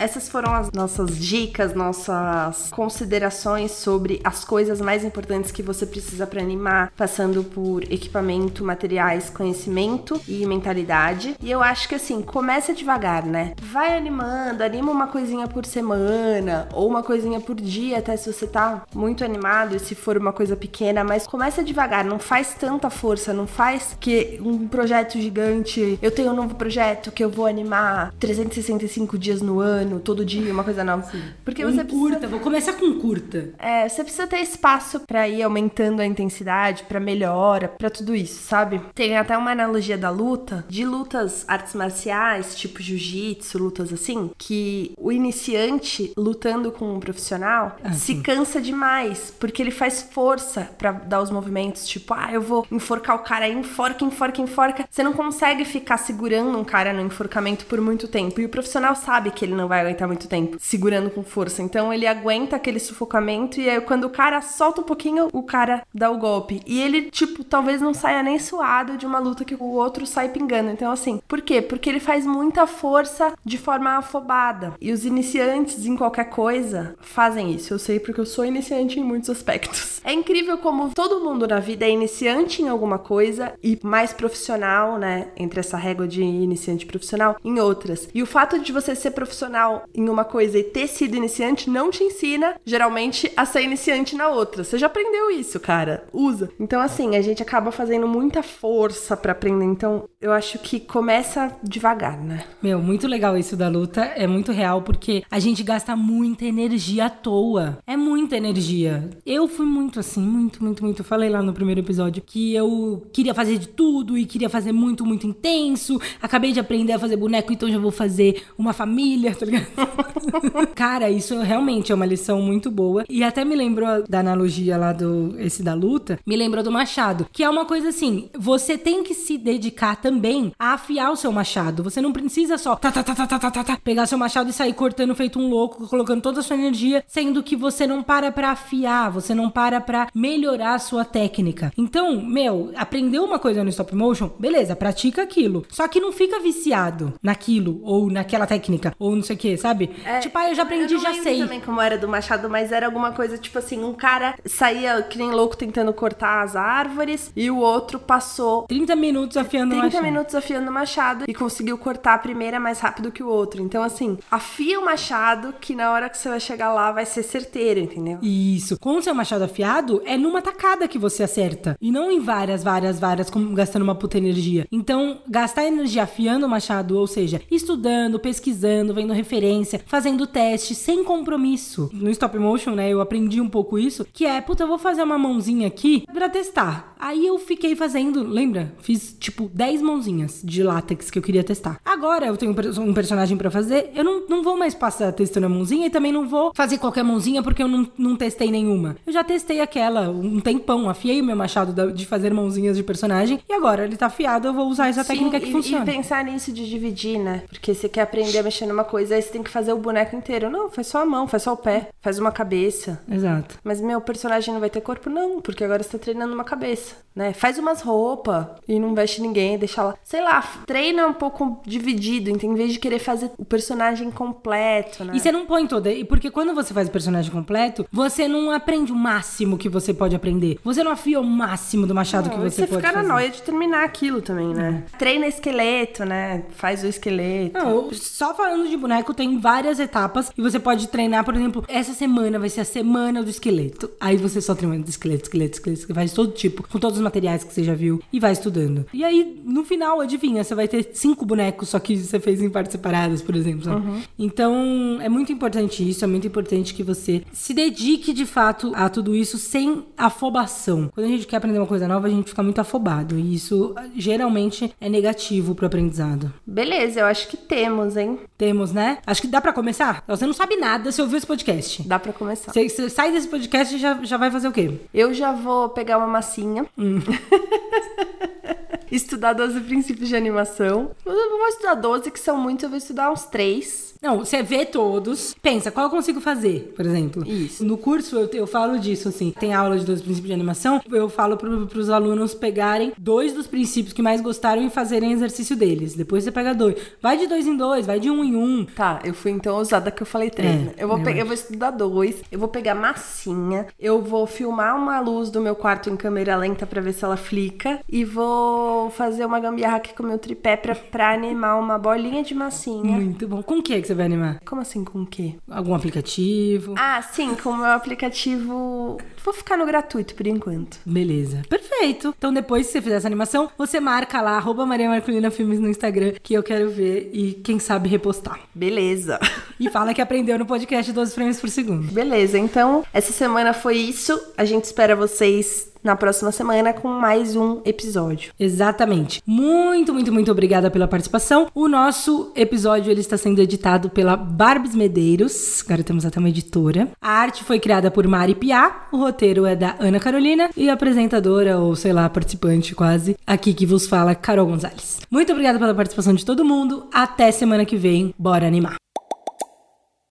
Essas foram as nossas dicas, nossas considerações sobre as coisas mais importantes que você precisa para animar, passando por equipamento, materiais, conhecimento e mentalidade. E eu acho que assim, começa devagar, né? Vai animando, anima uma coisinha por semana ou uma coisinha por dia, até se você tá muito animado e se for uma coisa pequena, mas começa devagar, não faz tanta força, não faz que um projeto gigante, eu tenho um novo projeto que eu vou animar 365 dias no ano, todo dia, uma coisa nova. Porque Um você precisa curta, vou começar com curta. é, você precisa ter espaço pra ir aumentando a intensidade, pra melhora, pra tudo isso, sabe? Tem até uma analogia da luta, de lutas artes marciais, tipo jiu-jitsu, lutas assim, que o iniciante lutando com um profissional se cansa demais, porque ele faz força pra dar os movimentos, tipo, ah, eu vou enforcar o cara aí, enforca, enforca, enforca. Você não consegue ficar segurando um cara no enforcamento por muito tempo. E o profissional sabe que ele não vai aguentar muito tempo segurando com força. Então ele aguenta aquele sufocamento e aí quando o cara solta um pouquinho, o cara dá o golpe. E ele, tipo, talvez não saia nem suado de uma luta que o outro sai pingando. Então, assim, por quê? Porque ele faz muita força de forma afobada. E os iniciantes em qualquer coisa fazem isso. Eu sei porque eu sou iniciante em muitos aspectos. É incrível como todo mundo na vida é iniciante em alguma coisa e mais profissional, né? Entre essa régua de iniciante profissional, em outras. E o fato de você ser profissional em uma coisa e ter sido iniciante não te ensina, geralmente, a ser iniciante na outra. Você já aprendeu isso, cara. Usa. Então, assim, a gente acaba fazendo muita força pra aprender. Então, eu acho que começa devagar, né? Meu, muito legal isso da luta. É muito real porque a gente gasta muita energia à toa. É muita energia. Eu fui muito assim, muito, muito, muito. Eu falei lá no primeiro episódio que eu queria fazer de tudo e queria fazer muito, muito intenso. Acabei de aprender a fazer boneco, então já vou fazer uma família, tá ligado? <laughs> Cara, isso realmente é uma lição muito boa. E até me lembrou da analogia lá do esse da luta, me lembrou do machado, que é uma coisa assim, você tem que se dedicar também a afiar o seu machado. Você não precisa só tá, tá, tá, tá, tá, tá, tá, tá pegar seu machado e sair cortando feito um louco, colocando toda a sua energia, sendo que você não para para afiar, você não para para melhorar a sua técnica. Então, meu, aprendeu uma coisa no stop motion, beleza, pratica aquilo. Só que não fica viciado naquilo ou naquela técnica ou não sei o que sabe? tipo, ah, eu já aprendi, É, eu não já sei. também como era do Machado, mas era alguma coisa tipo assim: um cara saía que nem louco tentando cortar as árvores e o outro passou 30 minutos afiando o 30 machado. minutos afiando o machado e conseguiu cortar a primeira mais rápido que o outro. Então, assim, afia o machado que na hora que você vai chegar lá vai ser certeiro, entendeu? Isso. Com o seu machado afiado, é numa tacada que você acerta. E não em várias, várias, várias, como gastando uma puta energia. Então, gastar energia afiando o machado, ou seja, estudando, pesquisando, vendo referência, fazendo teste, sem compromisso. No stop motion, né, eu aprendi um pouco isso, que é, puta, eu vou fazer uma mãozinha aqui pra testar. Aí eu fiquei fazendo, lembra? Fiz, tipo, 10 mãozinhas de látex que eu queria testar. Agora eu tenho um per- personagem pra fazer, eu não, não vou mais passar testando a mãozinha e também não vou fazer qualquer mãozinha porque eu não, não testei nenhuma. Eu já testei aquela um tempão, afiei o meu machado de fazer mãozinhas de personagem e agora ele tá afiado, eu vou usar essa técnica Sim, que e, funciona. E pensar nisso de dividir, né? Porque você quer aprender a mexer numa coisa, você tem que fazer o boneco inteiro. Não, faz só a mão, faz só o pé, faz uma cabeça. Exato. Mas meu personagem não vai ter corpo? Não, porque agora você tá treinando uma cabeça, né? Faz umas roupas e não veste ninguém, deixa lá. Sei lá, treina um pouco dividido, então, em vez de querer fazer o personagem completo, né? E você não põe toda. E porque quando você faz o personagem completo, você não aprende o máximo que você pode aprender. Você não afia o máximo do machado que Não, você, você pode fica na noia de terminar aquilo também, né? Treina esqueleto, né? Faz o esqueleto. Não, só falando de boneco, tem várias etapas e você pode treinar, por exemplo, essa semana vai ser a semana do esqueleto. Aí você só treina do esqueleto, esqueleto, esqueleto, esqueleto, faz todo tipo, com todos os materiais que você já viu e vai estudando. E aí, no final, adivinha, você vai ter cinco bonecos, só que você fez em partes separadas, por exemplo. sabe? Então, é muito importante isso, é muito importante que você se dedique de fato a tudo isso sem afobação. Quando a gente quer aprender uma coisa nova, a gente fica muito afobado e isso geralmente é negativo pro aprendizado. Beleza, eu acho que temos, hein? Temos, né? Acho que dá pra começar? Você não sabe nada se ouviu esse podcast. Dá pra começar. Você, você sai desse podcast e já, já vai fazer o quê? Eu já vou pegar uma massinha. <laughs> estudar 12 princípios de animação. Eu não vou estudar 12, que são muitos, eu vou estudar uns 3. Não, você vê todos, pensa, qual eu consigo fazer, por exemplo. Isso. No curso eu, eu falo disso, assim. Tem aula de dois princípios de animação, eu falo pro, pros alunos pegarem dois dos princípios que mais gostaram e fazerem exercício deles. Depois você pega dois. Vai de dois em dois, vai de um em um. Tá, eu fui então ousada que eu falei 3, É, né? Eu vou, eu pegar, eu acho. vou estudar dois, eu vou pegar massinha, eu vou filmar uma luz do meu quarto em câmera lenta pra ver se ela flica e vou fazer uma gambiarra aqui com o meu tripé pra, pra animar uma bolinha de massinha. Muito bom. Com o que que você vai animar? Como assim, com o quê? Algum aplicativo? Ah, sim, com o meu aplicativo. Vou ficar no gratuito por enquanto. Beleza. Perfeito. Então, depois que você fizer essa animação, você marca lá, arroba Maria Marcolina Filmes no Instagram, que eu quero ver e, quem sabe, repostar. Beleza. E fala que aprendeu no podcast 12 frames por segundo. Beleza, então essa semana foi isso. A gente espera vocês na próxima semana com mais um episódio. Exatamente. Muito, muito, muito obrigada pela participação. O nosso episódio ele está sendo editado pela Barbes Medeiros. Agora temos até uma editora. A arte foi criada por Mari Piá. O roteiro é da Ana Carolina e a apresentadora ou sei lá, participante quase, aqui que vos fala Carol Gonzalez. Muito obrigada pela participação de todo mundo. Até semana que vem. Bora animar.